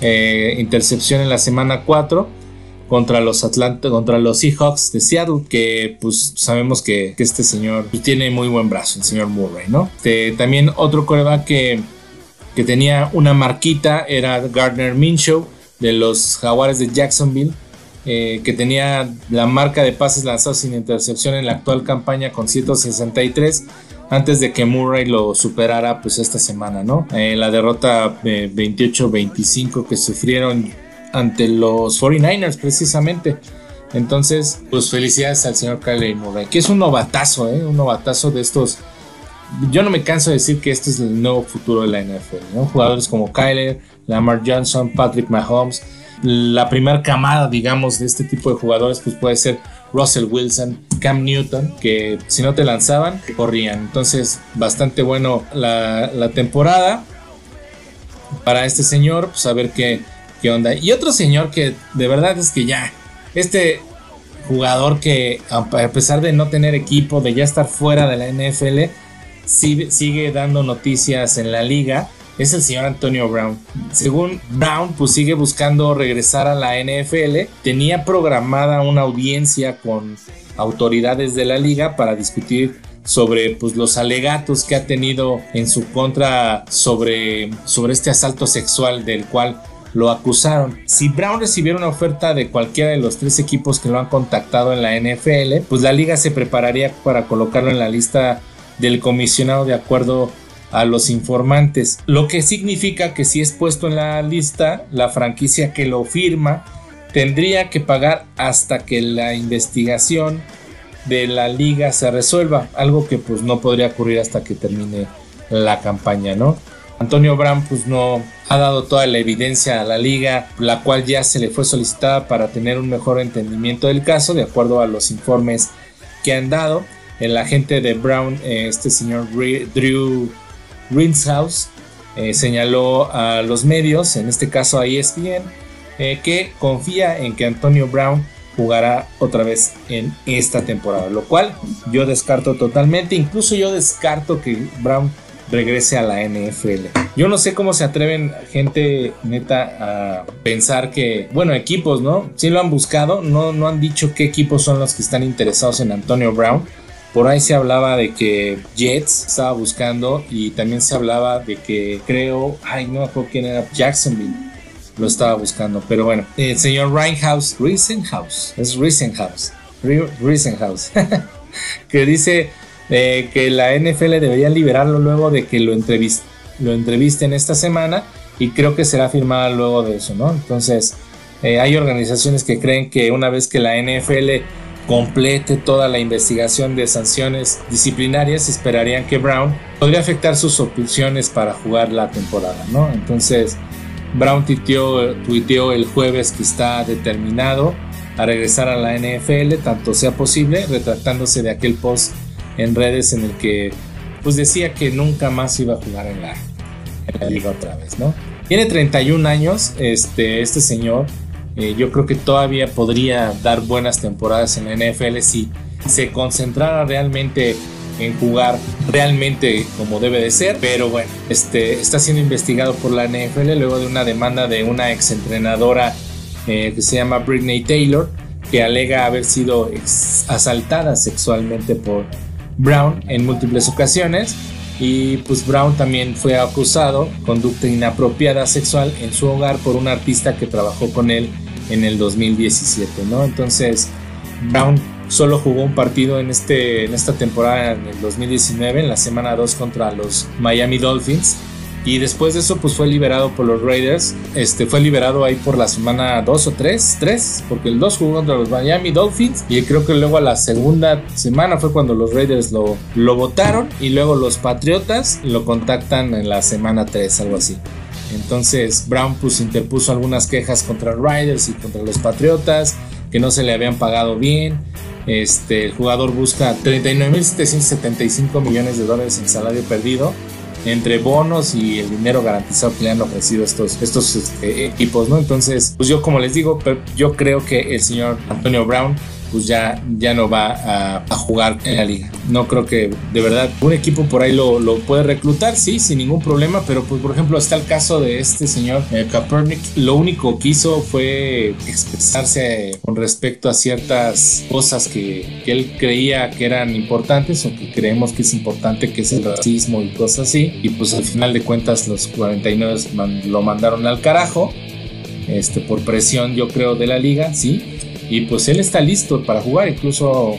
Speaker 2: eh, intercepción en la semana 4 contra los Atlanta, contra los Seahawks de Seattle, que pues sabemos que, este señor tiene muy buen brazo, el señor Murray, ¿no? también otro coreback que, que tenía una marquita era Gardner Minshew de los Jaguares de Jacksonville, eh, que tenía la marca de pases lanzados sin intercepción en la actual campaña con 163 antes de que Murray lo superara pues esta semana, ¿no? Eh, la derrota 28-25 eh, que sufrieron ante los 49ers precisamente. Entonces, pues felicidades al señor Kyler Murray, que es un novatazo, ¿eh? un novatazo de estos. Yo no me canso de decir que este es el nuevo futuro de la NFL. Jugadores como Kyler, Lamar Johnson, Patrick Mahomes. La primera camada, digamos, de este tipo de jugadores, pues puede ser Russell Wilson, Cam Newton, que si no te lanzaban, corrían. Entonces, bastante bueno la, temporada para este señor, pues a ver qué onda. Y otro señor que de verdad es que ya, este jugador que a pesar de no tener equipo, de ya estar fuera de la NFL, sigue, dando noticias en la liga, es el señor Antonio Brown. Según Brown, pues sigue buscando regresar a la NFL. Tenía programada una audiencia con autoridades de la liga para discutir sobre pues, los alegatos que ha tenido en su contra sobre, sobre este asalto sexual del cual lo acusaron. Si Brown recibiera una oferta de cualquiera de los tres equipos que lo han contactado en la NFL, pues la liga se prepararía para colocarlo en la lista del comisionado de acuerdo a los informantes. Lo que significa que si es puesto en la lista, la franquicia que lo firma tendría que pagar hasta que la investigación de la liga se resuelva, algo que pues no podría ocurrir hasta que termine la campaña, ¿no? Antonio Brown pues no ha dado toda la evidencia a la liga, la cual ya se le fue solicitada para tener un mejor entendimiento del caso, de acuerdo a los informes que han dado. El agente de Brown, eh, este señor Drew Rinshouse, eh, señaló a los medios, en este caso a ESPN, eh, que confía en que Antonio Brown jugará otra vez en esta temporada, lo cual yo descarto totalmente, incluso yo descarto que Brown regrese a la NFL. Yo no sé cómo se atreven gente neta a pensar que, bueno, equipos, ¿no? Sí lo han buscado, no, no han dicho qué equipos son los que están interesados en Antonio Brown. Por ahí se hablaba de que Jets estaba buscando y también se hablaba de que creo, ay, no me acuerdo quién era, Jacksonville. lo estaba buscando. Pero bueno, el señor Reinhaus, Risenhaus, es Risenhaus, Risenhaus, que dice eh, que la NFL debería liberarlo luego de que lo, lo entrevisten esta semana y creo que será firmada luego de eso, ¿no? Entonces, eh, hay organizaciones que creen que una vez que la NFL complete toda la investigación de sanciones disciplinarias, esperarían que Brown podría afectar sus opciones para jugar la temporada, ¿no? Entonces, Brown tuiteó, el jueves que está determinado a regresar a la NFL, tanto sea posible, retractándose de aquel post en redes en el que pues decía que nunca más iba a jugar en la, liga otra vez, ¿no? Tiene 31 años, este, este señor, eh, yo creo que todavía podría dar buenas temporadas en la NFL si se concentrara realmente en jugar realmente como debe de ser, pero bueno, este, está siendo investigado por la NFL luego de una demanda de una exentrenadora eh, que se llama Britney Taylor, que alega haber sido asaltada sexualmente por Brown en múltiples ocasiones y pues Brown también fue acusado conducta inapropiada sexual en su hogar por un artista que trabajó con él en el 2017, ¿no? Entonces, Brown solo jugó un partido en, este, en esta temporada, en el 2019, en la semana 2 contra los Miami Dolphins. Y después de eso, pues fue liberado por los Raiders. Este fue liberado ahí por la semana 2 o 3, 3, porque el 2 jugó contra los Miami Dolphins. Y creo que luego a la segunda semana fue cuando los Raiders lo, lo votaron. Y luego los Patriotas lo contactan en la semana 3, algo así. Entonces Brown pues interpuso algunas quejas contra Riders y contra los Patriotas que no se le habían pagado bien. Este, el jugador busca 39.775 millones de dólares en salario perdido entre bonos y el dinero garantizado que le han ofrecido estos, estos este, equipos, ¿no? Entonces, pues yo como les digo, yo creo que el señor Antonio Brown pues ya, ya no va a, jugar en la liga. No creo que de verdad un equipo por ahí lo, lo, puede reclutar, sí, sin ningún problema, pero pues por ejemplo está el caso de este señor eh, Kaepernick. Lo único que hizo fue expresarse con respecto a ciertas cosas que, él creía que eran importantes o que creemos que es importante, que es el racismo y cosas así. Y pues al final de cuentas los 49 lo mandaron al carajo. Este, por presión yo creo de la liga, sí, y pues él está listo para jugar. Incluso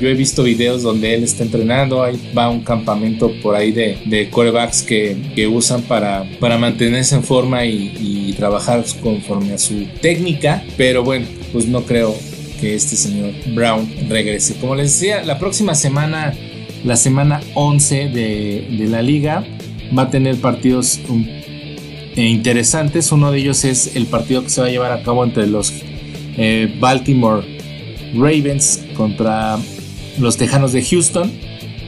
Speaker 2: yo he visto videos donde él está entrenando. Ahí va a un campamento por ahí de, de corebacks que, que, usan para, para mantenerse en forma y, trabajar conforme a su técnica. Pero bueno, pues no creo que este señor Brown regrese. Como les decía, la próxima semana, la semana 11 de, de la liga, va a tener partidos um, interesantes. Uno de ellos es el partido que se va a llevar a cabo entre los eh, Baltimore Ravens contra los Tejanos de Houston,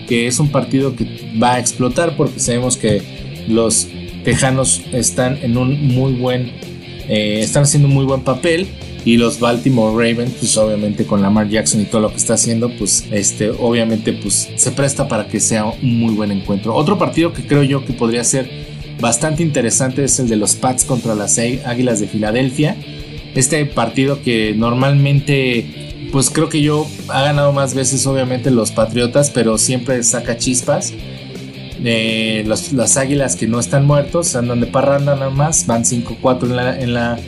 Speaker 2: que es un partido que va a explotar porque sabemos que los Tejanos están en un muy buen, eh, están haciendo un muy buen papel y los Baltimore Ravens, pues obviamente con Lamar Jackson y todo lo que está haciendo, pues este, obviamente pues se presta para que sea un muy buen encuentro. Otro partido que creo yo que podría ser bastante interesante es el de los Pats contra las Águilas de Filadelfia este partido que normalmente, pues creo que yo ha ganado más veces obviamente los Patriotas, pero siempre saca chispas. Eh, las águilas que no están muertos, andan de parranda nada más, van 5-4 en la,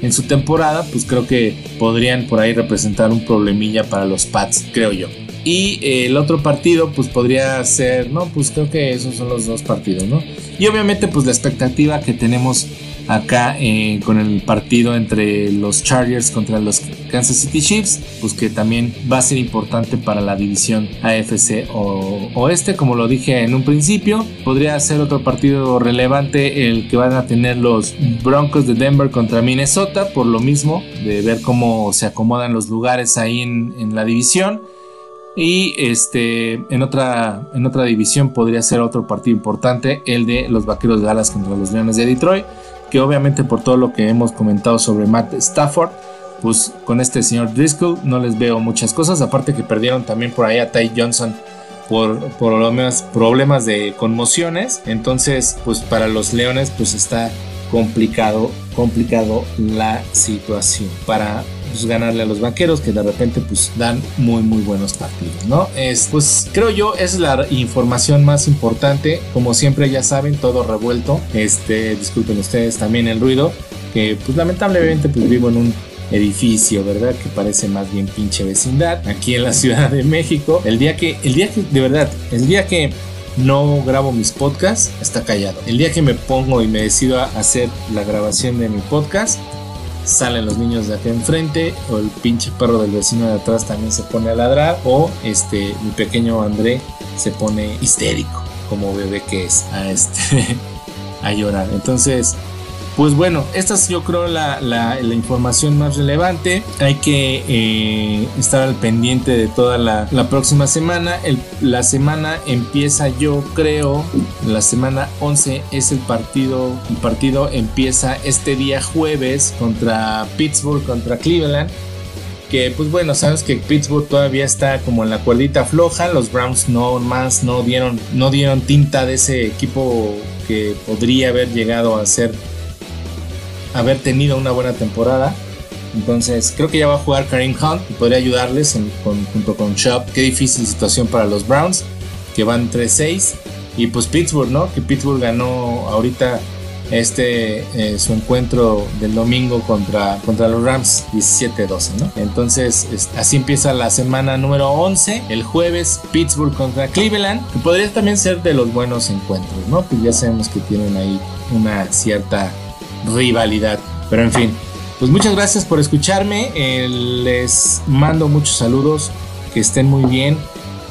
Speaker 2: en, su temporada, pues creo que podrían por ahí representar un problemilla para los Pats, creo yo. Y eh, el otro partido, pues podría ser, no, pues creo que esos son los dos partidos, ¿no? Y obviamente, pues la expectativa que tenemos acá eh, con el partido entre los Chargers contra los Kansas City Chiefs, pues que también va a ser importante para la división AFC o oeste, como lo dije en un principio. Podría ser otro partido relevante el que van a tener los Broncos de Denver contra Minnesota, por lo mismo, de ver cómo se acomodan los lugares ahí en, la división. Y este, en, otra, en otra división podría ser otro partido importante, el de los Vaqueros de Dallas contra los Leones de Detroit que obviamente por todo lo que hemos comentado sobre Matt Stafford, pues con este señor Driscoll no les veo muchas cosas, aparte que perdieron también por ahí a Ty Johnson por, por problemas, problemas de conmociones, entonces pues para los Leones pues está complicado, complicado la situación. Para pues, ganarle a los vaqueros que de repente pues dan muy muy buenos partidos, ¿no? Es, pues creo yo es la información más importante, como siempre ya saben, todo revuelto, este, disculpen ustedes también el ruido, que pues lamentablemente pues vivo en un edificio, ¿verdad? Que parece más bien pinche vecindad aquí en la Ciudad de México. El día que, el día que, de verdad, el día que no grabo mis podcasts, está callado. El día que me pongo y me decido a hacer la grabación de mi podcast, salen los niños de acá enfrente o el pinche perro del vecino de atrás también se pone a ladrar o este mi pequeño André se pone histérico como bebé que es a este a llorar. Entonces, pues bueno, esta es yo creo la, la, información más relevante. Hay que eh, estar al pendiente de toda la, la próxima semana. La semana empieza yo creo, la semana 11 es el partido. El partido empieza este día jueves contra Pittsburgh, contra Cleveland que pues bueno, sabes que Pittsburgh todavía está como en la cuerdita floja, los Browns no más no dieron no dieron tinta de ese equipo que podría haber llegado a ser haber tenido una buena temporada. Entonces creo que ya va a jugar Karim Hunt y podría ayudarles junto con Shop. Qué difícil situación para los Browns, que van 3-6. Y pues Pittsburgh, ¿no? Que Pittsburgh ganó ahorita este eh, su encuentro del domingo contra, contra los Rams 17-12, ¿no? Entonces así empieza la semana número 11, el jueves Pittsburgh contra Cleveland, que podría también ser de los buenos encuentros, ¿no? Que ya sabemos que tienen ahí una cierta rivalidad. Pero en fin, pues muchas gracias por escucharme. Eh, les mando muchos saludos. Que estén muy bien.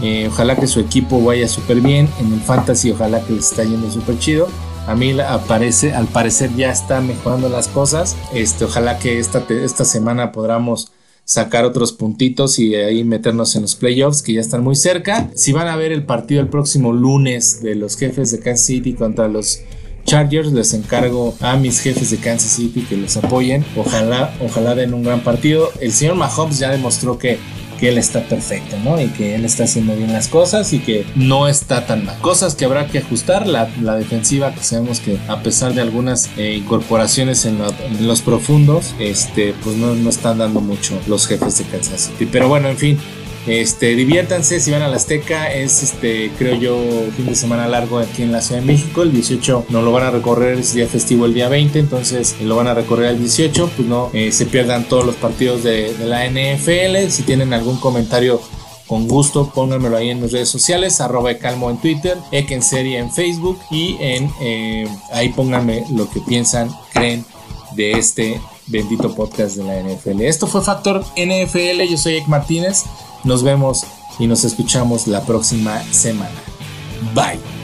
Speaker 2: Eh, ojalá que su equipo vaya súper bien. En el fantasy, ojalá que les está yendo súper chido. A mí aparece, al parecer ya están mejorando las cosas. Este, ojalá que esta, esta semana podamos sacar otros puntitos y ahí meternos en los playoffs que ya están muy cerca. Si van a ver el partido el próximo lunes de los jefes de Kansas City contra los Chargers les encargo a mis jefes de Kansas City que les apoyen. Ojalá, ojalá den un gran partido. El señor Mahomes ya demostró que que él está perfecto, ¿no? Y que él está haciendo bien las cosas y que no está tan mal. Cosas que habrá que ajustar, la, defensiva, que sabemos que a pesar de algunas eh, incorporaciones en, los profundos, este, pues no, no están dando mucho los jefes de Kansas City. Pero bueno, en fin, este, diviértanse si van a la Azteca, es este, creo yo, fin de semana largo aquí en la Ciudad de México. El 18 no lo van a recorrer, es día festivo el día 20, entonces lo van a recorrer el 18, pues no eh, se pierdan todos los partidos de, la NFL. Si tienen algún comentario con gusto pónganmelo ahí en mis redes sociales, arroba calmo en Twitter, en serie en Facebook y en eh, ahí pónganme lo que piensan, creen de este bendito podcast de la NFL. Esto fue Factor NFL, yo soy Ek Martínez. Nos vemos y nos escuchamos la próxima semana. Bye.